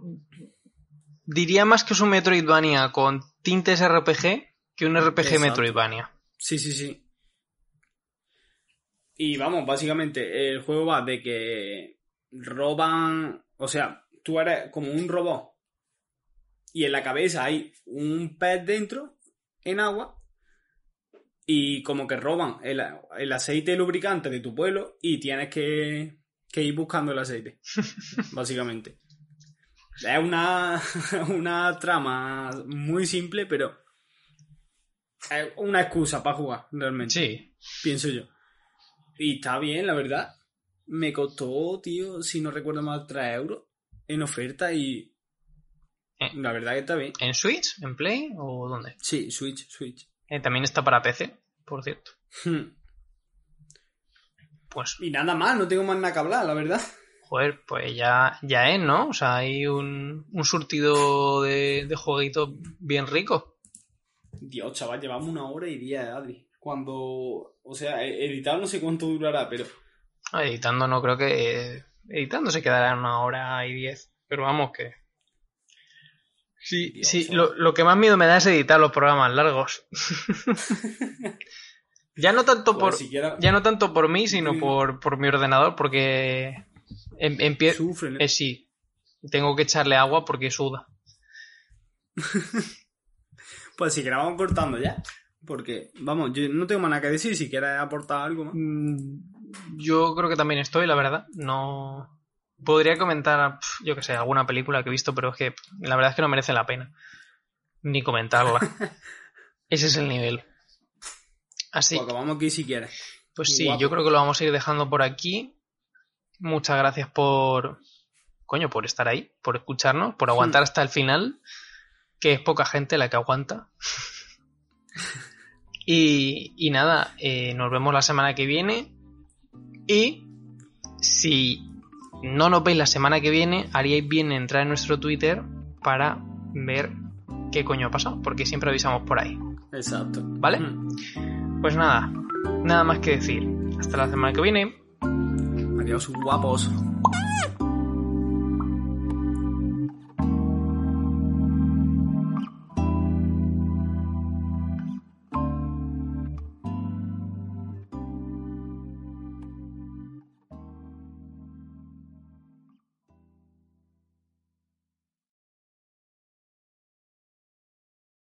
diría más que es un Metroidvania con tintes RPG que un RPG Exacto. Metroidvania. Sí, sí, sí. Y vamos, básicamente, el juego va de que roban. O sea, tú eres como un robot. Y en la cabeza hay un pez dentro, en agua. Y como que roban el, el aceite lubricante de tu pueblo. Y tienes que, que ir buscando el aceite. básicamente. Es una, una trama muy simple, pero. Es una excusa para jugar, realmente Sí. pienso yo. Y está bien, la verdad. Me costó, tío, si no recuerdo mal, 3 euros en oferta y. Eh. La verdad que está bien. ¿En Switch? ¿En Play? ¿O dónde? Sí, Switch, Switch. Eh, también está para PC, por cierto. Hmm. Pues, Y nada más, no tengo más nada que hablar, la verdad. joder, pues ya, ya es, ¿no? O sea, hay un, un surtido de, de jueguitos bien rico. Dios, chaval, llevamos una hora y diez, Adri. Cuando. O sea, e- editar no sé cuánto durará, pero. Ah, Editando no creo que... Editando se quedará en una hora y diez. Pero vamos que... Sí, Dios, sí, lo, lo que más miedo me da es editar los programas largos. ya no tanto Joder, por... siquiera Ya no tanto por mí, sino por, por mi ordenador, porque em- empie- sufren. eh, sí, tengo que echarle agua porque suda. Pues si quieres, vamos cortando ya. Porque, vamos, yo no tengo más nada que decir. Si quieres aportar algo más. Mm, Yo creo que también estoy, la verdad. No podría comentar, yo que sé, alguna película que he visto, pero es que la verdad es que no merece la pena ni comentarla. Ese es el nivel. Así, Pues acabamos aquí si quieres. pues sí, guapo. yo creo que lo vamos a ir dejando por aquí. Muchas gracias por, coño, por estar ahí, por escucharnos, por aguantar hasta el final, que es poca gente la que aguanta. y, y nada, eh, nos vemos la semana que viene. Y si no nos veis la semana que viene, haríais bien en entrar en nuestro Twitter para ver qué coño ha pasado, porque siempre avisamos por ahí. Exacto. ¿Vale? Mm. Pues nada, nada más que decir. Hasta la semana que viene. Adiós, guapos.